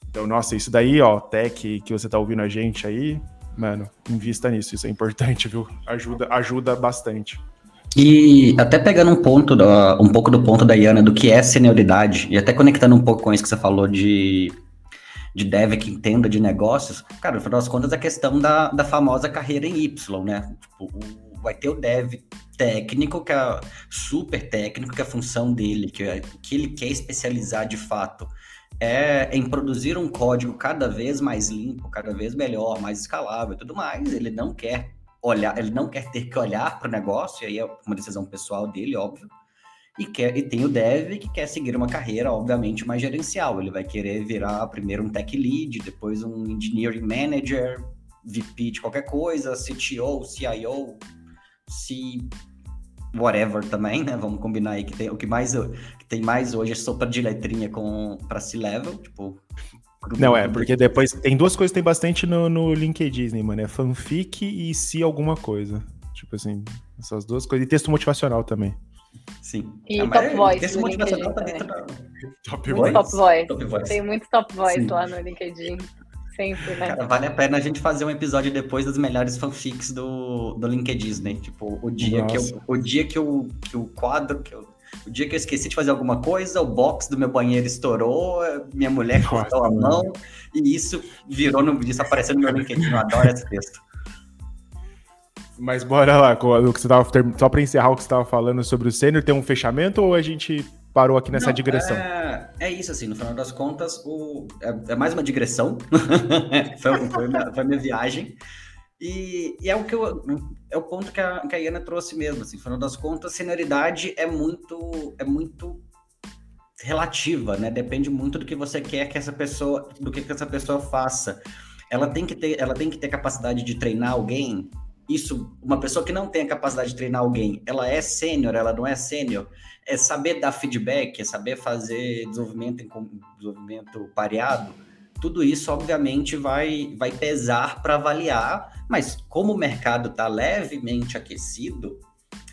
Então, nossa, isso daí, ó, tech que você tá ouvindo a gente aí, mano, invista nisso. Isso é importante, viu? Ajuda, ajuda bastante. E até pegando um ponto, um pouco do ponto da Iana do que é senioridade, e até conectando um pouco com isso que você falou de de dev que entenda de negócios, cara, no final das contas, a questão da, da famosa carreira em Y, né? Tipo, o, vai ter o dev técnico, que é super técnico, que é a função dele, que, é, que ele quer especializar de fato, é em produzir um código cada vez mais limpo, cada vez melhor, mais escalável e tudo mais. Ele não quer olhar, ele não quer ter que olhar para o negócio, e aí é uma decisão pessoal dele, óbvio e, quer, e tem o dev que quer seguir uma carreira, obviamente, mais gerencial. Ele vai querer virar primeiro um tech lead, depois um engineering manager, VP de qualquer coisa, CTO, CIO, C whatever também, né? Vamos combinar aí que tem o que mais tem mais hoje é sopa de letrinha com para C-level, tipo não, é, porque depois tem duas coisas que tem bastante no, no LinkedIn, mano. É fanfic e se alguma coisa. Tipo assim, essas duas coisas. E texto motivacional também. Sim. E é, top voice. Esse motivacional tá dentro da... Top voice. Top voice. Top voice. Tem muito top voice Sim. lá no LinkedIn. Sempre, né? Cara, vale a pena a gente fazer um episódio depois das melhores fanfics do, do LinkedIn, né? Tipo, o dia, que eu, o dia que, eu, que o quadro, que eu, o dia que eu esqueci de fazer alguma coisa, o box do meu banheiro estourou, minha mulher cortou a mão, e isso virou no. Isso apareceu no meu LinkedIn. Eu adoro esse texto. Mas bora lá, o que você tava, só para encerrar o que você estava falando sobre o sênior, tem um fechamento ou a gente parou aqui nessa Não, digressão? É, é, isso, assim, no final das contas, o, é, é mais uma digressão, foi, foi, minha, foi minha viagem, e, e, é o que eu, é o ponto que a, que a Iana trouxe mesmo, assim, final das contas, senioridade é muito, é muito relativa, né, depende muito do que você quer que essa pessoa, do que, que essa pessoa faça. Ela tem que ter, ela tem que ter capacidade de treinar alguém, isso, uma pessoa que não tem a capacidade de treinar alguém, ela é sênior, ela não é sênior, é saber dar feedback, é saber fazer desenvolvimento desenvolvimento pareado. Tudo isso, obviamente, vai, vai pesar para avaliar, mas como o mercado está levemente aquecido,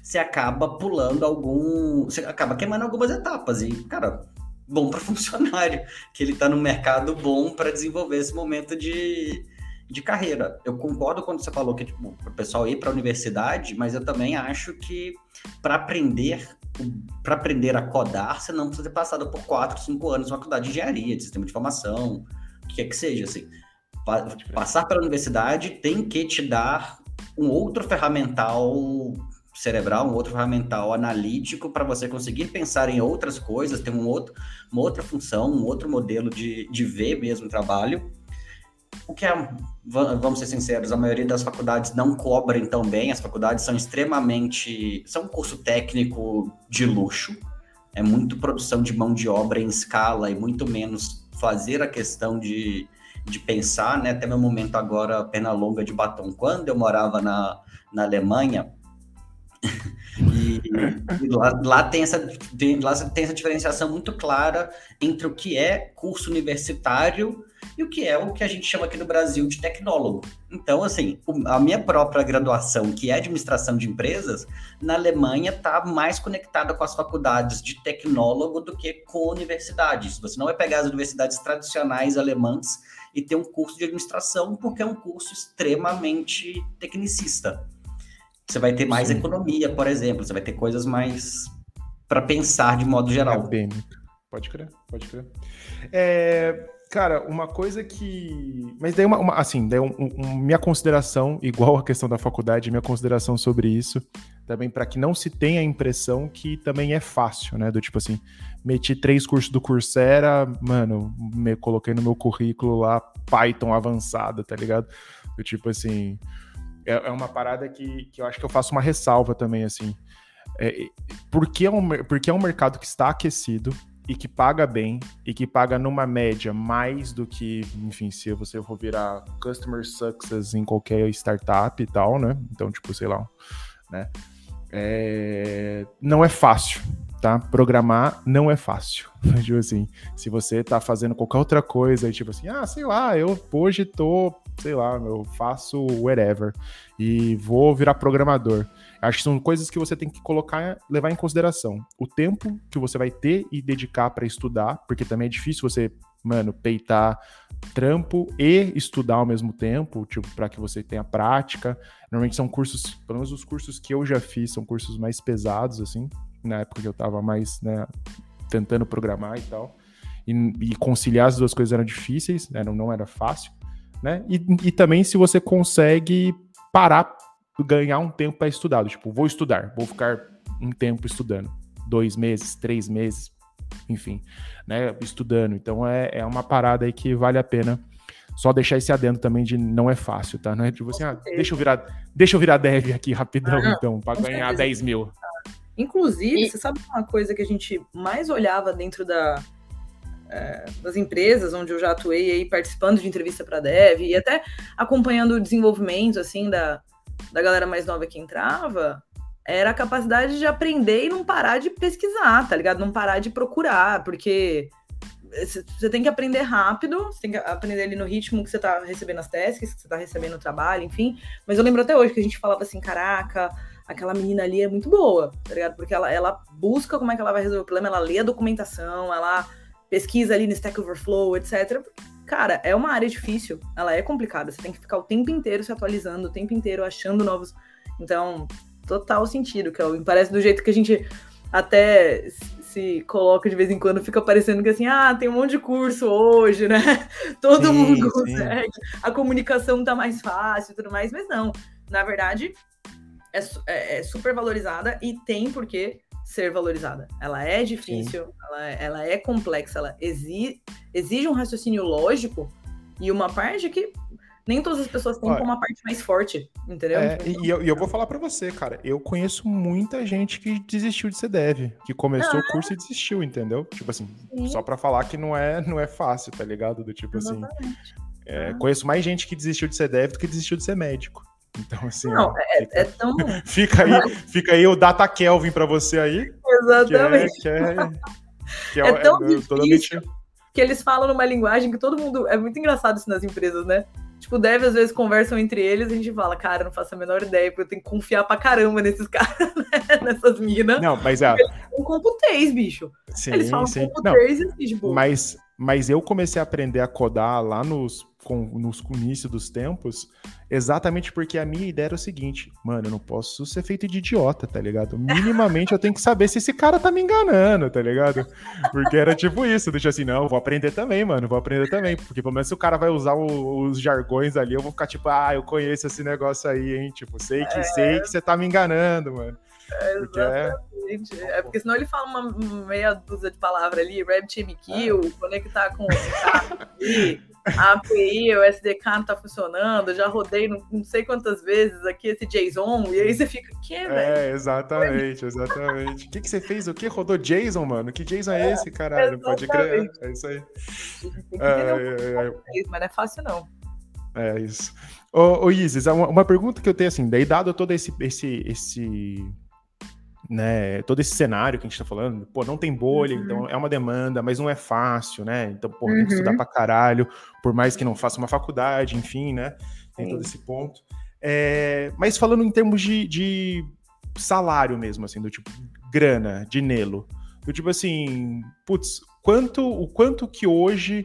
você acaba pulando algum. Você acaba queimando algumas etapas. E, cara, bom para funcionário, que ele está no mercado bom para desenvolver esse momento de, de carreira. Eu concordo quando você falou que tipo, o pessoal ir para a universidade, mas eu também acho que para aprender para aprender a codar, você não precisa ter passado por 4, 5 anos na faculdade de engenharia, de sistema de informação, o que é que seja, assim. Passar pela universidade tem que te dar um outro ferramental cerebral, um outro ferramental analítico para você conseguir pensar em outras coisas, ter um outro, uma outra função, um outro modelo de, de ver mesmo o trabalho o que é, vamos ser sinceros, a maioria das faculdades não cobrem tão bem, as faculdades são extremamente. são um curso técnico de luxo, é muito produção de mão de obra em escala e muito menos fazer a questão de, de pensar, né? Até meu momento agora, perna longa de batom. Quando eu morava na, na Alemanha, e, e lá, lá, tem essa, tem, lá tem essa diferenciação muito clara entre o que é curso universitário e o que é o que a gente chama aqui no Brasil de tecnólogo. Então, assim, a minha própria graduação, que é administração de empresas, na Alemanha está mais conectada com as faculdades de tecnólogo do que com universidades. Você não vai pegar as universidades tradicionais alemãs e ter um curso de administração, porque é um curso extremamente tecnicista. Você vai ter mais Sim. economia, por exemplo, você vai ter coisas mais para pensar de modo geral. Pode crer, pode crer. É, Cara, uma coisa que. Mas daí, uma, uma assim, daí um, um, minha consideração, igual a questão da faculdade, minha consideração sobre isso, também para que não se tenha a impressão que também é fácil, né? Do tipo assim, meti três cursos do Coursera, mano, me coloquei no meu currículo lá Python avançado, tá ligado? Do tipo assim. É, é uma parada que, que eu acho que eu faço uma ressalva também, assim. É, porque, é um, porque é um mercado que está aquecido, e que paga bem e que paga numa média mais do que, enfim, se você for virar customer success em qualquer startup e tal, né? Então, tipo, sei lá, né? É... Não é fácil, tá? Programar não é fácil. tipo assim, se você tá fazendo qualquer outra coisa e tipo assim, ah, sei lá, eu hoje tô, sei lá, eu faço whatever e vou virar programador. Acho que são coisas que você tem que colocar, levar em consideração. O tempo que você vai ter e dedicar para estudar, porque também é difícil você, mano, peitar trampo e estudar ao mesmo tempo, tipo, para que você tenha prática. Normalmente são cursos, pelo menos os cursos que eu já fiz, são cursos mais pesados, assim, na época que eu tava mais, né, tentando programar e tal. E, e conciliar as duas coisas eram difíceis, né, não, não era fácil, né? E, e também se você consegue parar ganhar um tempo para estudar. Tipo, vou estudar, vou ficar um tempo estudando. Dois meses, três meses, enfim, né? Estudando. Então é, é uma parada aí que vale a pena. Só deixar esse adendo também de não é fácil, tá? Não é tipo assim, ah, deixa eu virar, deixa eu virar dev aqui rapidão, ah, então, para ganhar certeza. 10 mil. Inclusive, e... você sabe uma coisa que a gente mais olhava dentro da, é, das empresas onde eu já atuei aí participando de entrevista para dev e até acompanhando o desenvolvimento assim da, da galera mais nova que entrava era a capacidade de aprender e não parar de pesquisar, tá ligado? Não parar de procurar, porque você tem que aprender rápido, você tem que aprender ali no ritmo que você tá recebendo as tasks, que você tá recebendo o trabalho, enfim. Mas eu lembro até hoje que a gente falava assim, caraca, aquela menina ali é muito boa, tá ligado? Porque ela, ela busca como é que ela vai resolver o problema, ela lê a documentação, ela pesquisa ali no Stack Overflow, etc cara, é uma área difícil, ela é complicada, você tem que ficar o tempo inteiro se atualizando, o tempo inteiro achando novos. Então, total sentido, que me parece do jeito que a gente até se coloca de vez em quando, fica parecendo que assim, ah, tem um monte de curso hoje, né? Todo sim, mundo consegue, a comunicação tá mais fácil e tudo mais, mas não. Na verdade, é, é, é super valorizada e tem porque ser valorizada. Ela é difícil, ela, é, ela, é complexa, ela exige, exige um raciocínio lógico e uma parte que nem todas as pessoas têm como uma parte mais forte, entendeu? É, e, eu, eu, vou falar para você, cara, eu conheço muita gente que desistiu de ser dev, que começou ah, o curso e desistiu, entendeu? Tipo assim, sim. só para falar que não é, não é fácil, tá ligado? Do tipo assim, Exatamente. assim. É, ah. Conheço mais gente que desistiu de ser dev do que desistiu de ser médico. Então, assim. Não, é, fica, é tão. fica aí, fica aí o Data Kelvin para você aí. Que é, Exatamente. que é, que É tão totalmente. difícil. Que eles falam numa linguagem que todo mundo. É muito engraçado isso nas empresas, né? Tipo, deve às vezes conversam entre eles e a gente fala, cara, não faço a menor ideia, porque eu tenho que confiar pra caramba nesses caras, né? Nessas minas. Não, mas é. Um computês, bicho. Sim, eles falam sim. Não, computês e assim, tipo. Mas, mas eu comecei a aprender a codar lá nos, com, nos no início dos tempos, exatamente porque a minha ideia era o seguinte, mano, eu não posso ser feito de idiota, tá ligado? Minimamente eu tenho que saber se esse cara tá me enganando, tá ligado? Porque era tipo isso, deixa assim, não, vou aprender também, mano, vou aprender também, porque pelo menos se o cara vai usar o- os jargões ali, eu vou ficar tipo, ah, eu conheço esse negócio aí, hein, tipo, sei que, sei que você tá me enganando, mano. Porque é, Exatamente. É porque senão ele fala uma meia dúzia de palavras ali, Rabbit MQ, conectar com o carro aqui, a API, o SDK não tá funcionando, já rodei não, não sei quantas vezes aqui esse JSON, e aí você fica, que, velho? É, exatamente, exatamente. O que, que você fez? O que? Rodou JSON, mano? Que JSON é esse, caralho? Pode crer. É isso aí. Tem que entender É, é, é, isso, mas não é fácil não. é isso. Ô, ô Isis, uma, uma pergunta que eu tenho assim, daí dado todo esse, esse, esse, né, todo esse cenário que a gente tá falando, pô, não tem bolha, Uhum. então é uma demanda, mas não é fácil, né? Então, pô, tem que Uhum. estudar pra caralho, por mais que não faça uma faculdade, enfim, né? Tem Sim. todo esse ponto. É, mas falando em termos de, de salário mesmo, assim, do tipo grana, dinheiro, do tipo assim, putz, quanto, o quanto que hoje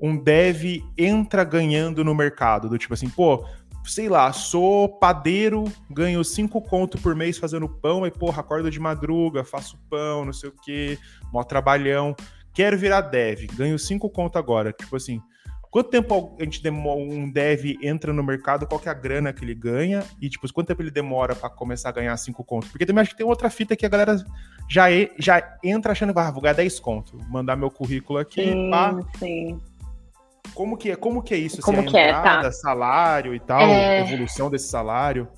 um dev entra ganhando no mercado, do tipo assim, pô, sei lá, sou padeiro, ganho cinco conto por mês fazendo pão, e porra, acordo de madruga, faço pão, não sei o quê, mó trabalhão, quero virar dev, ganho cinco conto agora, tipo assim, quanto tempo a gente demora, um dev entra no mercado, qual que é a grana que ele ganha, e tipo, quanto tempo ele demora pra começar a ganhar cinco conto? Porque também acho que tem outra fita que a galera já, já entra achando que ah, vou ganhar 10 conto, mandar meu currículo aqui, Sim, pá, sim. Como que é, como que é isso? Como assim, que é, entrada, tá. salário e tal, É. evolução desse salário?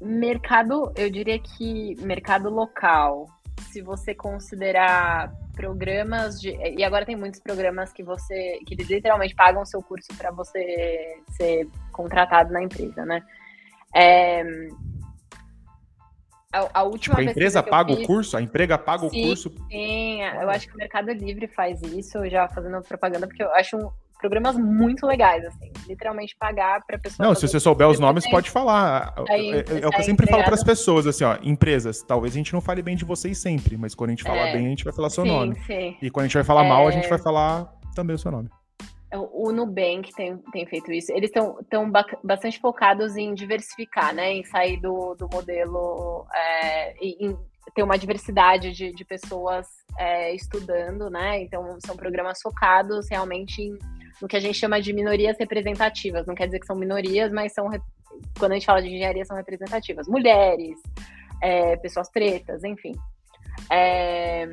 Mercado, eu diria que mercado local, se você considerar programas de. E agora tem muitos programas que você. que eles literalmente pagam o seu curso para você ser contratado na empresa, né? É, a, a última Tipo, a empresa paga o fiz- curso? A emprega paga o Sim, curso? Sim, eu acho que o Mercado Livre faz isso, já fazendo propaganda, porque eu acho um- programas muito legais, assim. Literalmente pagar para pessoa. Não, se você souber os nomes, pode falar. É, Aí, é- é o que eu sempre falo para as pessoas, assim, ó, empresas, talvez a gente não fale bem de vocês sempre, mas quando a gente falar É. bem, a gente vai falar seu sim, nome. Sim. E quando a gente vai falar mal, a É. gente vai falar também o seu nome. O Nubank tem, tem feito isso. Eles estão tão bastante focados em diversificar, né? Em sair do, do modelo, é, em ter uma diversidade de, de pessoas é, estudando, né? Então, são programas focados realmente em, no que a gente chama de minorias representativas. Não quer dizer que são minorias, mas são, quando a gente fala de engenharia, são representativas. Mulheres, é, pessoas pretas, enfim. É,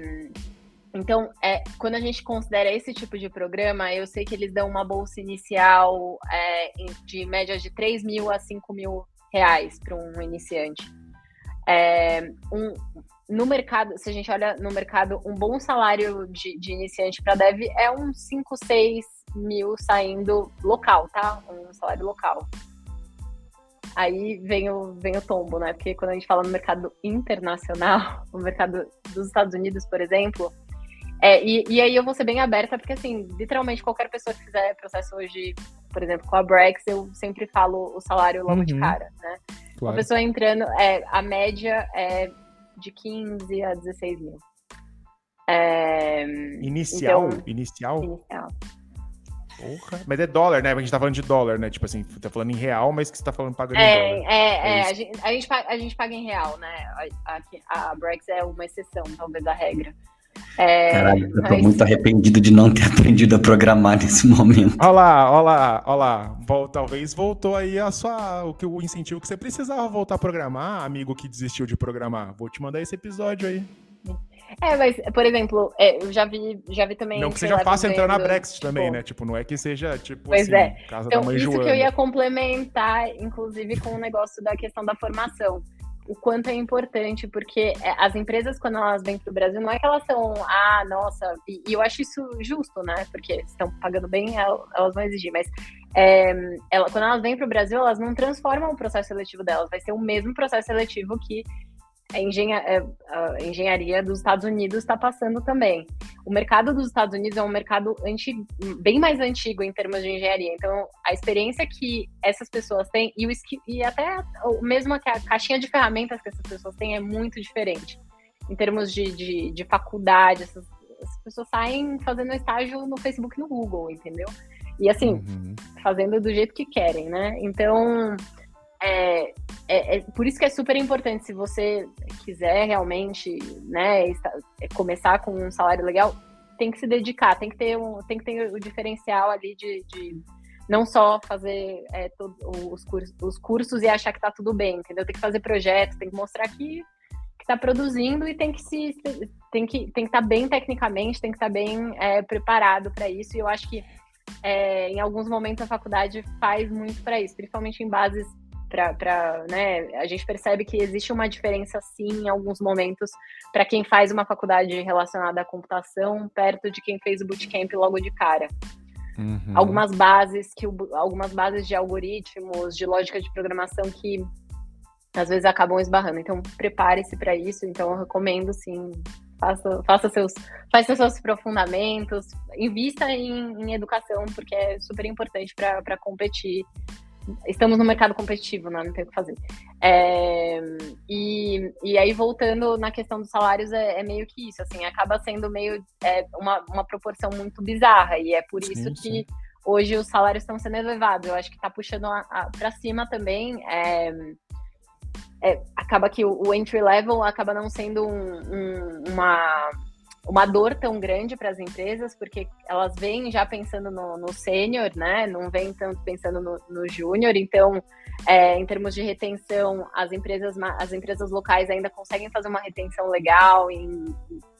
então, é, quando a gente considera esse tipo de programa, eu sei que eles dão uma bolsa inicial é, de média de 3 mil a 5 mil reais para um iniciante. É, um- no mercado, se a gente olha no mercado, um bom salário de, de iniciante para dev é uns 5, 6 mil saindo local, tá? Um salário local. Aí vem o, vem o tombo, né? Porque quando a gente fala no mercado internacional, o mercado dos Estados Unidos, por exemplo, é, e, e aí eu vou ser bem aberta, porque assim, literalmente qualquer pessoa que fizer processo hoje, por exemplo, com a Brex, eu sempre falo o salário logo de Uhum. cara, né? Uma Claro. pessoa entrando, é, a média é de 15 a 16 mil. É, Inicial? então- Inicial? inicial. Porra. Mas é dólar, né? A gente tá falando de dólar, né? Tipo assim, tá falando em real, mas que você tá falando pagando em É, dólar. é, É é, a, gente, a, gente paga, a gente paga em real, né? A, a, a Brex é uma exceção, talvez, da regra. É, Caralho, eu tô mas- muito arrependido de não ter aprendido a programar nesse momento. Olha lá, olha lá, olha lá. Vol- talvez voltou aí a sua, o, que, o incentivo que você precisava voltar a programar, amigo que desistiu de programar. Vou te mandar esse episódio aí. É, mas, por exemplo, é, eu já vi, já vi também. não que seja fácil entrar na Brexit também, tipo, né? Tipo, não é que seja, tipo, Pois assim, é. casa Então, da mãe isso Joana. que eu ia complementar, inclusive, com o negócio da questão da formação. O quanto é importante, porque é, as empresas, quando elas vêm para o Brasil, não é que elas são, ah, nossa, e, e eu acho isso justo, né? Porque estão pagando bem, elas vão exigir, mas é, ela, quando elas vêm para o Brasil, elas não transformam o processo seletivo delas, vai ser o mesmo processo seletivo que a, engenha, é, a engenharia dos Estados Unidos está passando também. O mercado dos Estados Unidos é um mercado antigo, bem mais antigo em termos de engenharia. Então, a experiência que essas pessoas têm e, o, e até mesmo a caixinha de ferramentas que essas pessoas têm é muito diferente. Em termos de, de, de faculdade, essas, essas pessoas saem fazendo estágio no Facebook e no Google, entendeu? E assim, uhum. fazendo do jeito que querem, né? Então, é, é, é, por isso que é super importante, se você quiser realmente né, é, começar com um salário legal, tem que se dedicar, tem que ter, um, tem que ter o diferencial ali de, de não só fazer é, todo, os, cursos, os cursos e achar que tá tudo bem, entendeu? Tem que fazer projetos, tem que mostrar que está produzindo e tem que se tem que tem que estar tá bem tecnicamente, tem que estar tá bem é, preparado para isso. E eu acho que é, em alguns momentos a faculdade faz muito para isso, principalmente em bases para, né, a gente percebe que existe uma diferença sim em alguns momentos para quem faz uma faculdade relacionada à computação perto de quem fez o bootcamp logo de cara. Uhum. Algumas bases que algumas bases de algoritmos, de lógica de programação que às vezes acabam esbarrando. Então prepare-se para isso. Então eu recomendo sim faça, faça seus faça seus aprofundamentos, invista em, em educação porque é super importante para competir estamos no mercado competitivo, né? não tem o que fazer. É, e, e aí, voltando na questão dos salários, é, é meio que isso, assim, acaba sendo meio é, uma, uma proporção muito bizarra, e é por sim, isso sim. que hoje os salários estão sendo elevados. Eu acho que está puxando para cima também. É, é, acaba que o, o, entry level acaba não sendo um, um, uma uma dor tão grande para as empresas, porque elas vêm já pensando no, no sênior, né? Não vêm tanto pensando no, no júnior. Então, é, em termos de retenção, as empresas, as empresas locais ainda conseguem fazer uma retenção legal, em,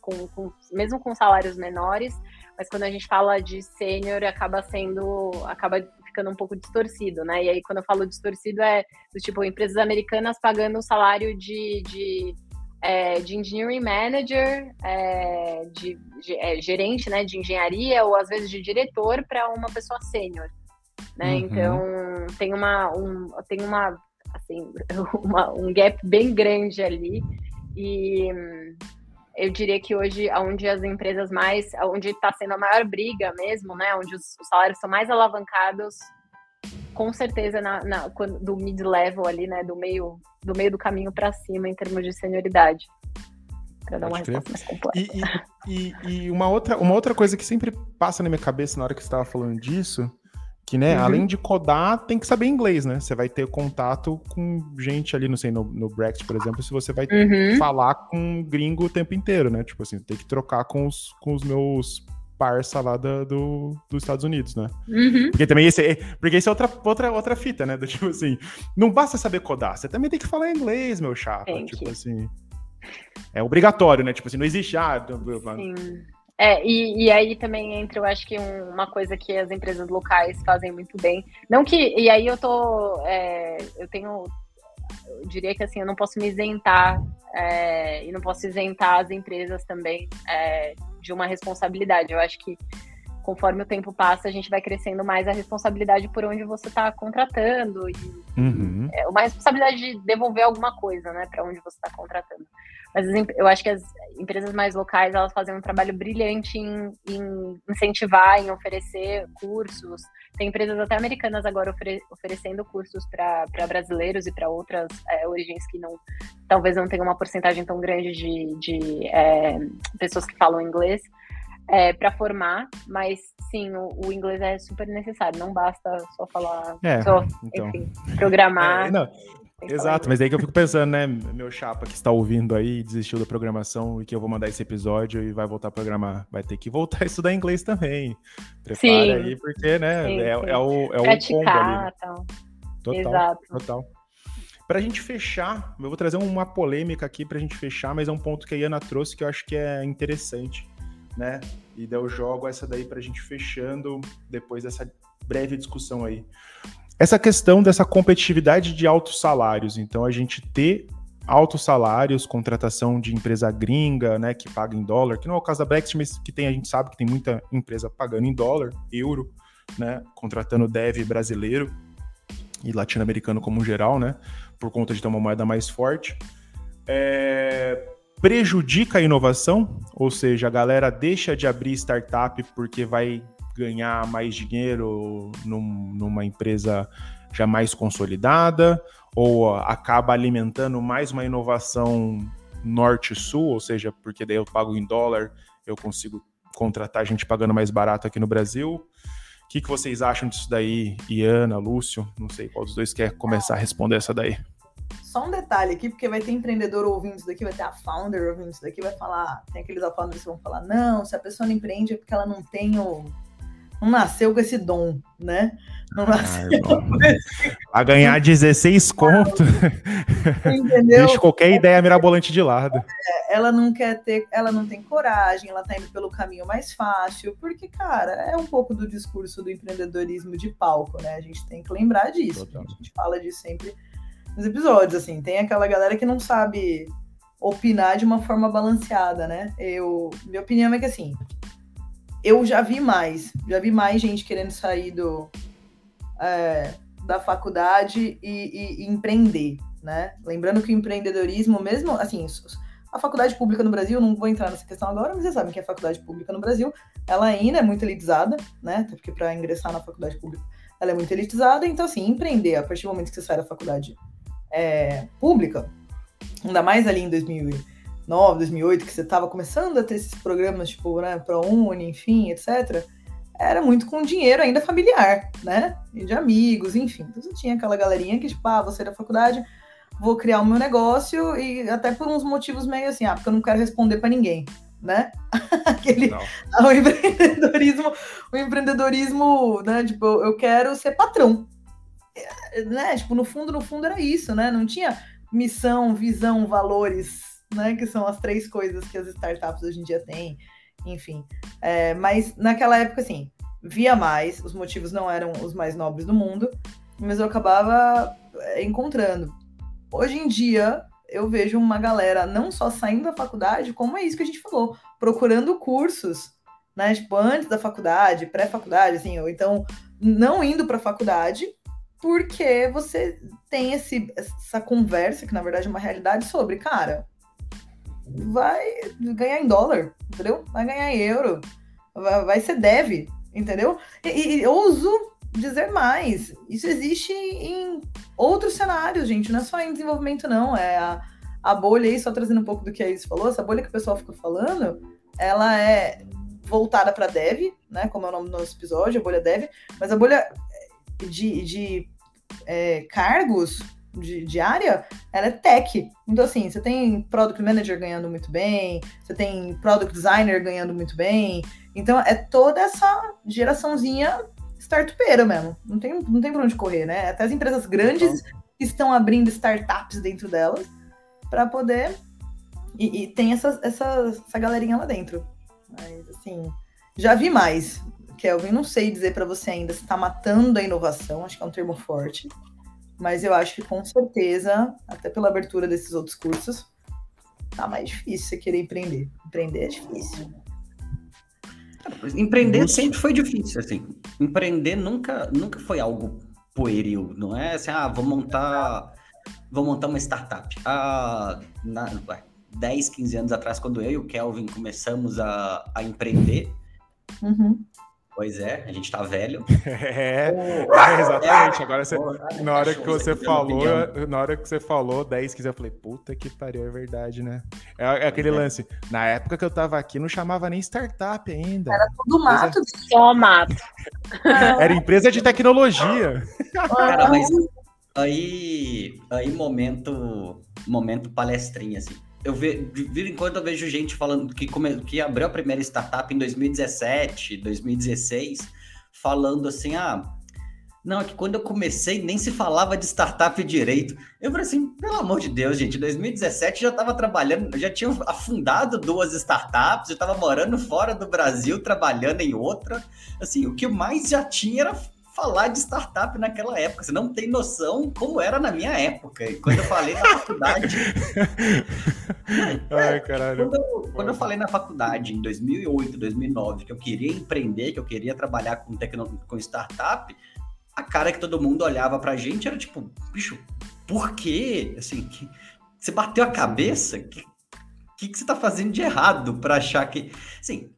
com, com, mesmo com salários menores. Mas quando a gente fala de sênior, acaba sendo, acaba ficando um pouco distorcido, né? E aí, quando eu falo distorcido, é do tipo empresas americanas pagando o salário de, de é, de engineering manager, é, de, de é, gerente né, de engenharia ou às vezes de diretor para uma pessoa sênior. Né? Uhum. Então tem uma, um, tem uma, assim, uma, um gap bem grande ali. E eu diria que hoje, onde as empresas mais, onde está sendo a maior briga mesmo, né? Onde os, os salários são mais alavancados, com certeza na, na do mid-level ali, né? Do meio do meio do caminho para cima em termos de senioridade. Para dar uma resposta mais completa. E, e, e, uma, outra, uma outra coisa que sempre passa na minha cabeça na hora que você estava falando disso, que, né, uhum. além de codar, tem que saber inglês, né? Você vai ter contato com gente ali, não sei, no, no Brexit, por exemplo, se você vai uhum. falar com um gringo o tempo inteiro, né? Tipo assim, tem que trocar com os, com os meus parça lá do, do, dos Estados Unidos, né? Uhum. Porque também esse, é, porque esse é outra, outra, outra fita, né? Do tipo assim, não basta saber codar, você também tem que falar inglês, meu chapa. Tem tipo assim. É obrigatório, né? Tipo assim, não existe. Ah, Sim. É, e, e aí também entra, eu acho que um, uma coisa que as empresas locais fazem muito bem. Não que. E aí eu tô. É, eu tenho. Eu diria que assim, eu não posso me isentar é, e não posso isentar as empresas também é, de uma responsabilidade. Eu acho que conforme o tempo passa, a gente vai crescendo mais a responsabilidade por onde você está contratando e uhum. é uma responsabilidade de devolver alguma coisa, né, para onde você está contratando. Mas eu acho que as empresas mais locais elas fazem um trabalho brilhante em, em incentivar, em oferecer cursos. Tem empresas até americanas agora ofere oferecendo cursos para brasileiros e para outras é, origens que não talvez não tenham uma porcentagem tão grande de, de é, pessoas que falam inglês é, para formar, mas sim, o, o, inglês é super necessário, não basta só falar, é, só, então. enfim, programar. É, não, exato, mas aí que eu fico pensando, né, meu chapa que está ouvindo aí, desistiu da programação e que eu vou mandar esse episódio e vai voltar a programar, vai ter que voltar a estudar inglês também. Prepara sim, aí, porque, né, sim, é, sim. é, o, é o combo ali. Né? Tal. Total, Exato. total. Pra gente fechar, eu vou trazer uma polêmica aqui pra gente fechar, mas é um ponto que a Iana trouxe que eu acho que é interessante né? E daí eu jogo essa daí para a gente fechando depois dessa breve discussão aí. Essa questão dessa competitividade de altos salários, então a gente ter altos salários, contratação de empresa gringa, né, que paga em dólar, que não é o caso da Brexit, mas que tem, a gente sabe que tem muita empresa pagando em dólar, euro, né, contratando dev brasileiro e latino-americano como geral, né, por conta de ter uma moeda mais forte. É, prejudica a inovação, ou seja, a galera deixa de abrir startup porque vai ganhar mais dinheiro num, numa empresa já mais consolidada, ou acaba alimentando mais uma inovação norte-sul, ou seja, porque daí eu pago em dólar, eu consigo contratar gente pagando mais barato aqui no Brasil. O que, que vocês acham disso daí, Iana, Lúcio? Não sei qual dos dois quer começar a responder essa daí. Só um detalhe aqui, porque vai ter empreendedor ouvindo isso daqui, vai ter a founder ouvindo isso daqui, vai falar, tem aqueles founders que vão falar, não, se a pessoa não empreende é porque ela não tem o, não nasceu com esse dom, né? Não nasceu A ganhar 16 conto. Entendeu? Deixa qualquer ideia mirabolante de lado. É, ela não quer ter, ela não tem coragem, ela tá indo pelo caminho mais fácil, porque, cara, é um pouco do discurso do empreendedorismo de palco, né? A gente tem que lembrar disso. A gente fala disso sempre nos episódios, assim. Tem aquela galera que não sabe opinar de uma forma balanceada, né? Eu, minha opinião é que assim, eu já vi mais, já vi mais gente querendo sair do, é, da faculdade e, e, e, empreender, né? Lembrando que o empreendedorismo, mesmo assim, a faculdade pública no Brasil, não vou entrar nessa questão agora, mas vocês sabem que a faculdade pública no Brasil, ela ainda é muito elitizada, né? Até porque para ingressar na faculdade pública, ela é muito elitizada, então assim, empreender a partir do momento que você sai da faculdade é, pública, ainda mais ali em 2000 2009, 2008, que você estava começando a ter esses programas, tipo, né, ProUni, enfim, etc., era muito com dinheiro ainda familiar, né? E de amigos, enfim. Então você tinha aquela galerinha que, tipo, ah, você da faculdade, vou criar o meu negócio e até por uns motivos meio assim, ah, porque eu não quero responder para ninguém, né? Aquele o empreendedorismo, o empreendedorismo, né? Tipo, eu quero ser patrão. É, né? Tipo, no fundo, no fundo era isso, né? Não tinha missão, visão, valores né? Que são as três coisas que as startups hoje em dia têm, enfim. É, mas naquela época, assim, via mais, os motivos não eram os mais nobres do mundo, mas eu acabava é, encontrando. Hoje em dia, eu vejo uma galera não só saindo da faculdade, como é isso que a gente falou, procurando cursos, né? Tipo, antes da faculdade, pré-faculdade, assim, ou então não indo para a faculdade, porque você tem esse, essa conversa, que na verdade é uma realidade, sobre, cara, vai ganhar em dólar, entendeu? Vai ganhar em euro, vai, vai ser deve, entendeu? E, e ouso dizer mais, isso existe em outros cenários, gente, não é só em desenvolvimento, não, é a, a bolha aí, só trazendo um pouco do que a Isis falou, essa bolha que o pessoal fica falando, ela é voltada para dev, né, como é o nome do nosso episódio, a bolha dev, mas a bolha de, de é, cargos de, de, área, ela é tech. Então, assim, você tem product manager ganhando muito bem, você tem product designer ganhando muito bem. Então, é toda essa geraçãozinha startupeira mesmo. Não tem, não tem por onde correr, né? Até as empresas grandes estão abrindo startups dentro delas para poder. E, e, tem essa, essa, essa galerinha lá dentro. Mas, assim, já vi mais. Kelvin, não sei dizer para você ainda se está matando a inovação, acho que é um termo forte mas eu acho que com certeza, até pela abertura desses outros cursos, tá mais difícil você querer empreender. Empreender é difícil. Empreender Nossa. sempre foi difícil, assim. Empreender nunca, nunca foi algo pueril, não é assim, ah, vou montar, vou montar uma startup. Ah, na, 10, 15 anos atrás, quando eu e o Kelvin começamos a, a empreender, uhum. Pois é, a gente tá velho. É, é exatamente. Agora você, na hora que você falou, na hora que você falou 10, 15, eu falei, puta que pariu, é verdade, né? É, é aquele é. lance. Na época que eu tava aqui, não chamava nem startup ainda. Era tudo mato, empresa... só mato. Era empresa de tecnologia. Cara, mas aí, aí momento, momento palestrinha, assim eu vejo, de vez em quando eu vejo gente falando que, come, que abriu a primeira startup em 2017, 2016, falando assim, ah, não, é que quando eu comecei nem se falava de startup direito. Eu falei assim, pelo amor de Deus, gente, em 2017 já estava trabalhando, já tinha afundado duas startups, já estava morando fora do Brasil, trabalhando em outra. Assim, o que mais já tinha era falar de startup naquela época. Você não tem noção como era na minha época. quando eu falei na faculdade. Ai, caralho. Quando eu, quando eu falei na faculdade, em 2008, 2009, que eu queria empreender, que eu queria trabalhar com, tecno, com startup, a cara que todo mundo olhava pra gente era tipo, bicho, por quê? Assim, você bateu a cabeça? O que, que, que, você tá fazendo de errado para achar que. Assim,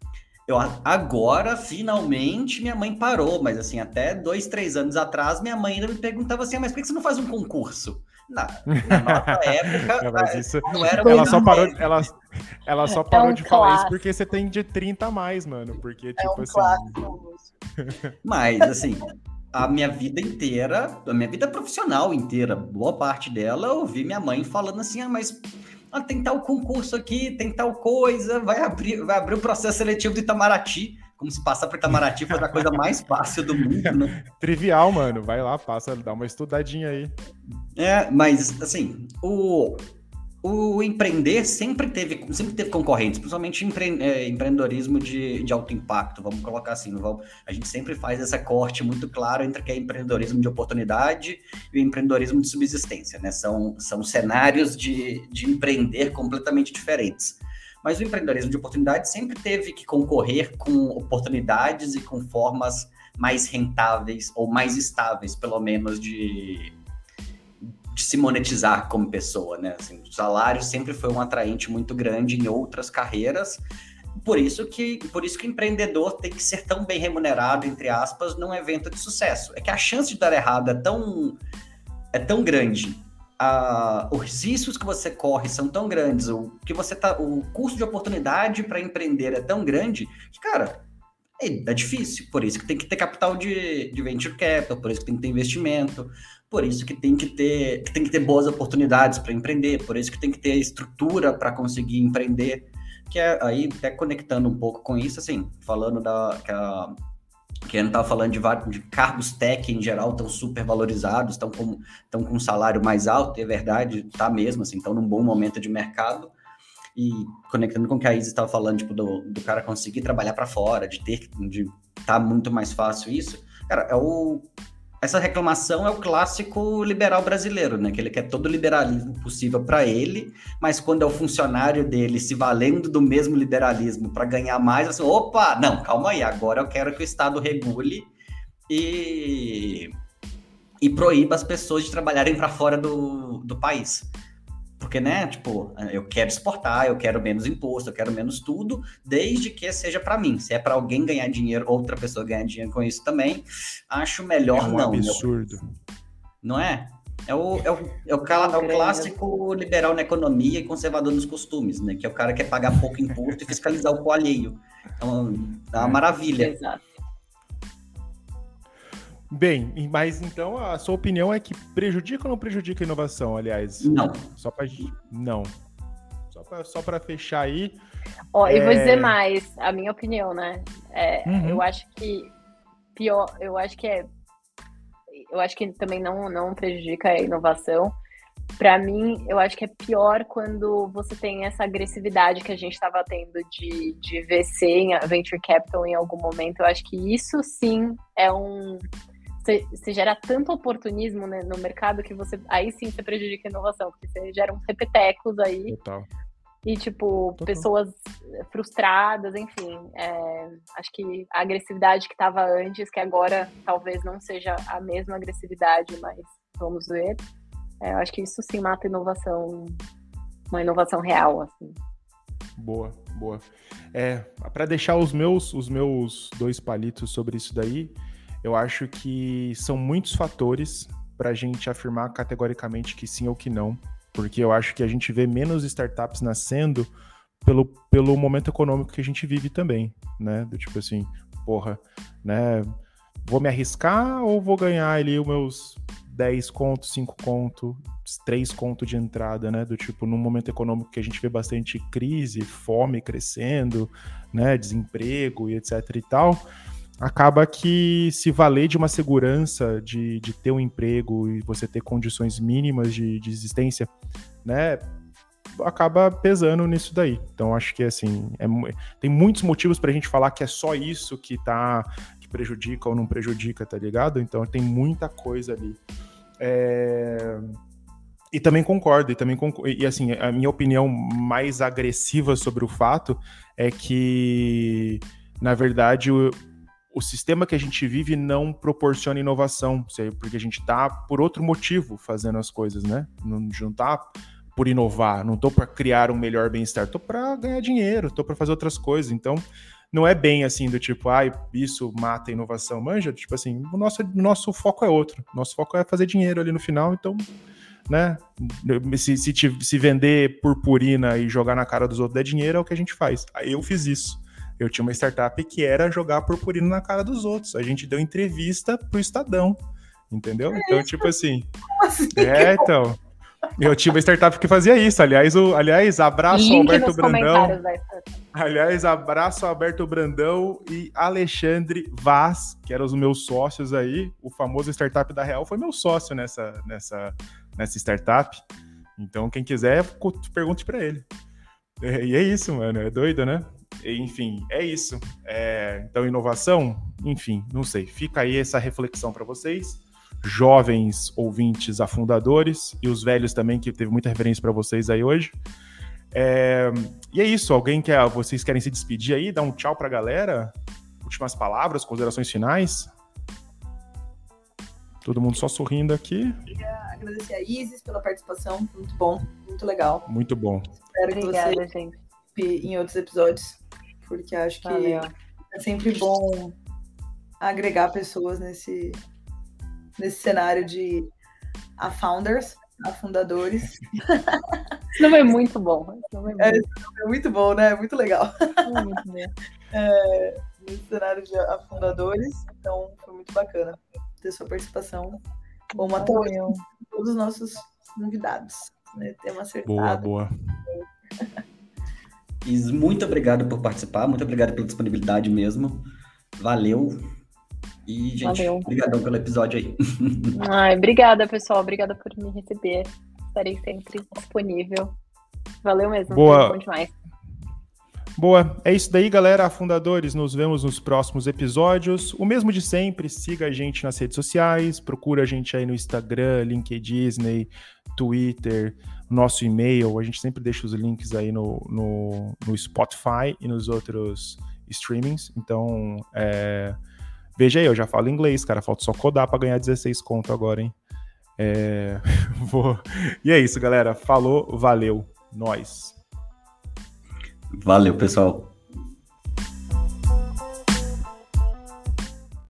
eu, agora, finalmente, minha mãe parou, mas assim, até dois, três anos atrás, minha mãe ainda me perguntava assim: ah, mas por que você não faz um concurso? Na, na nossa época, não, mas isso, não era ela só parou, ela, ela só parou é um de falar isso porque você tem de 30 a mais, mano. Porque, tipo é um assim. Mas, assim, a minha vida inteira, a minha vida profissional inteira, boa parte dela, eu ouvi minha mãe falando assim: ah, mas ah, tem tal concurso aqui, tem tal coisa, vai abrir, vai abrir o processo seletivo do Itamaraty. Como se passar por Itamaraty foi a coisa mais fácil do mundo, né? Trivial, mano. Vai lá, passa, dá uma estudadinha aí. É, mas assim, o, o empreender sempre teve, sempre teve concorrentes, principalmente empre, é, empreendedorismo de, de alto impacto, vamos colocar assim. Vamos, a gente sempre faz essa corte muito claro entre que é empreendedorismo de oportunidade e empreendedorismo de subsistência, né? São, são cenários de, de empreender completamente diferentes. Mas o empreendedorismo de oportunidade sempre teve que concorrer com oportunidades e com formas mais rentáveis ou mais estáveis, pelo menos, de, de se monetizar como pessoa, né? Assim, o salário sempre foi um atraente muito grande em outras carreiras. Por isso que, por isso que o empreendedor tem que ser tão bem remunerado, entre aspas, num evento de sucesso. É que a chance de dar errado é tão é tão grande. A, os riscos que você corre são tão grandes, o que você tá, o custo de oportunidade para empreender é tão grande que, cara, é, é, difícil. Por isso que tem que ter capital de, de venture capital, por isso que tem que ter investimento, por isso que tem que ter, que tem que ter boas oportunidades para empreender, por isso que tem que ter estrutura para conseguir empreender, que é aí até conectando um pouco com isso, assim, falando da que a que não estava falando de, de cargos tech em geral estão super valorizados, estão com, estão com um salário mais alto, é verdade, tá mesmo, assim, estão num bom momento de mercado. E conectando com o que a Isa estava falando, tipo, do, do cara conseguir trabalhar para fora, de ter, de tá muito mais fácil isso, cara, é o essa reclamação é o clássico liberal brasileiro, né? Que ele quer todo o liberalismo possível para ele, mas quando é o funcionário dele se valendo do mesmo liberalismo para ganhar mais, assim, opa, não, calma aí, agora eu quero que o Estado regule e, e proíba as pessoas de trabalharem para fora do, do país. Porque, né, tipo, eu quero exportar, eu quero menos imposto, eu quero menos tudo, desde que seja para mim. Se é para alguém ganhar dinheiro, outra pessoa ganhar dinheiro com isso também, acho melhor é um não. absurdo. Não é? É o, é, o, é, o, é o clássico liberal na economia e conservador nos costumes, né? Que é o cara que quer pagar pouco imposto e fiscalizar o alheio. Então, é uma maravilha. Exato. Bem, mas então a sua opinião é que prejudica ou não prejudica a inovação, aliás? Não. Só para não. Só para fechar aí. Ó, é... e vou dizer mais, a minha opinião, né? É, uhum. Eu acho que pior, eu acho que é, eu acho que também não não prejudica a inovação. Para mim, eu acho que é pior quando você tem essa agressividade que a gente estava tendo de, de VC, em venture capital em algum momento. Eu acho que isso sim é um você, gera tanto oportunismo né, no mercado que você aí sim você prejudica a inovação, porque você gera uns repetecos aí. Total. E, tipo, Total. pessoas frustradas, enfim. É, acho que a agressividade que estava antes, que agora talvez não seja a mesma agressividade, mas vamos ver. É, acho que isso sim mata inovação, uma inovação real, assim. Boa, boa. É, para deixar os meus, os meus dois palitos sobre isso daí, eu acho que são muitos fatores para a gente afirmar categoricamente que sim ou que não, porque eu acho que a gente vê menos startups nascendo pelo, pelo momento econômico que a gente vive também, né? Do tipo assim, porra, né? Vou me arriscar ou vou ganhar ali os meus 10 contos, 5 contos, 3 contos de entrada, né? Do tipo, num momento econômico que a gente vê bastante crise, fome crescendo, né? Desemprego e etc e tal acaba que se valer de uma segurança de, de ter um emprego e você ter condições mínimas de, de existência, né, acaba pesando nisso daí. Então acho que assim, é, tem muitos motivos para a gente falar que é só isso que tá que prejudica ou não prejudica, tá ligado? Então tem muita coisa ali. É... E também concordo, e também concordo, e assim, a minha opinião mais agressiva sobre o fato é que, na verdade, o, sistema que a gente vive não proporciona inovação, porque a gente tá por outro motivo fazendo as coisas, né? Não, não tá por inovar, não tô para criar um melhor bem-estar, tô para ganhar dinheiro, tô para fazer outras coisas. Então, não é bem assim do tipo, ai, ah, isso mata a inovação, manja, tipo assim, o nosso, nosso foco é outro. Nosso foco é fazer dinheiro ali no final, então né? Se, se, se vender purpurina e jogar na cara dos outros der dinheiro, é o que a gente faz. Aí eu fiz isso. Eu tinha uma startup que era jogar purpurina na cara dos outros. A gente deu entrevista pro Estadão, entendeu? Então, tipo assim. assim? É, então. Eu tinha uma startup que fazia isso. Aliás, o, aliás abraço Link Alberto Brandão. Aliás, abraço Alberto Brandão e Alexandre Vaz, que eram os meus sócios aí. O famoso startup da Real foi meu sócio nessa, nessa, nessa startup. Então, quem quiser, pergunte para ele. É, e é isso, mano. É doido, né? Enfim, é isso. É, então, inovação, enfim, não sei. Fica aí essa reflexão para vocês, jovens ouvintes afundadores e os velhos também, que teve muita referência para vocês aí hoje. É, e é isso. Alguém quer, vocês querem se despedir aí, dar um tchau para a galera? Últimas palavras, considerações finais? Todo mundo só sorrindo aqui. Queria agradecer a Isis pela participação, muito bom, muito legal. Muito bom. Espero Obrigada, que você gente. Em outros episódios, porque acho que Valeu. é sempre bom agregar pessoas nesse, nesse cenário de a founders, a fundadores. Não é muito bom. Não é, muito... É, é muito bom, né? É muito legal. É muito bom. É, nesse cenário de afundadores, então foi muito bacana ter sua participação. Bom, até todos os nossos convidados. Né? Tema acertado. Boa, boa. Is, muito obrigado por participar, muito obrigado pela disponibilidade mesmo. Valeu. E, gente, Valeu. obrigadão pelo episódio aí. Ai, obrigada, pessoal. Obrigada por me receber. Estarei sempre disponível. Valeu mesmo. Boa. Bom demais. Boa, é isso daí, galera. Afundadores, nos vemos nos próximos episódios. O mesmo de sempre, siga a gente nas redes sociais, procura a gente aí no Instagram, LinkedIn, Twitter, nosso e-mail. A gente sempre deixa os links aí no, no, no Spotify e nos outros streamings. Então, é... veja aí, eu já falo inglês, cara. Falta só codar para ganhar 16 conto agora, hein? É... Vou... E é isso, galera. Falou, valeu. Nós. Valeu, pessoal.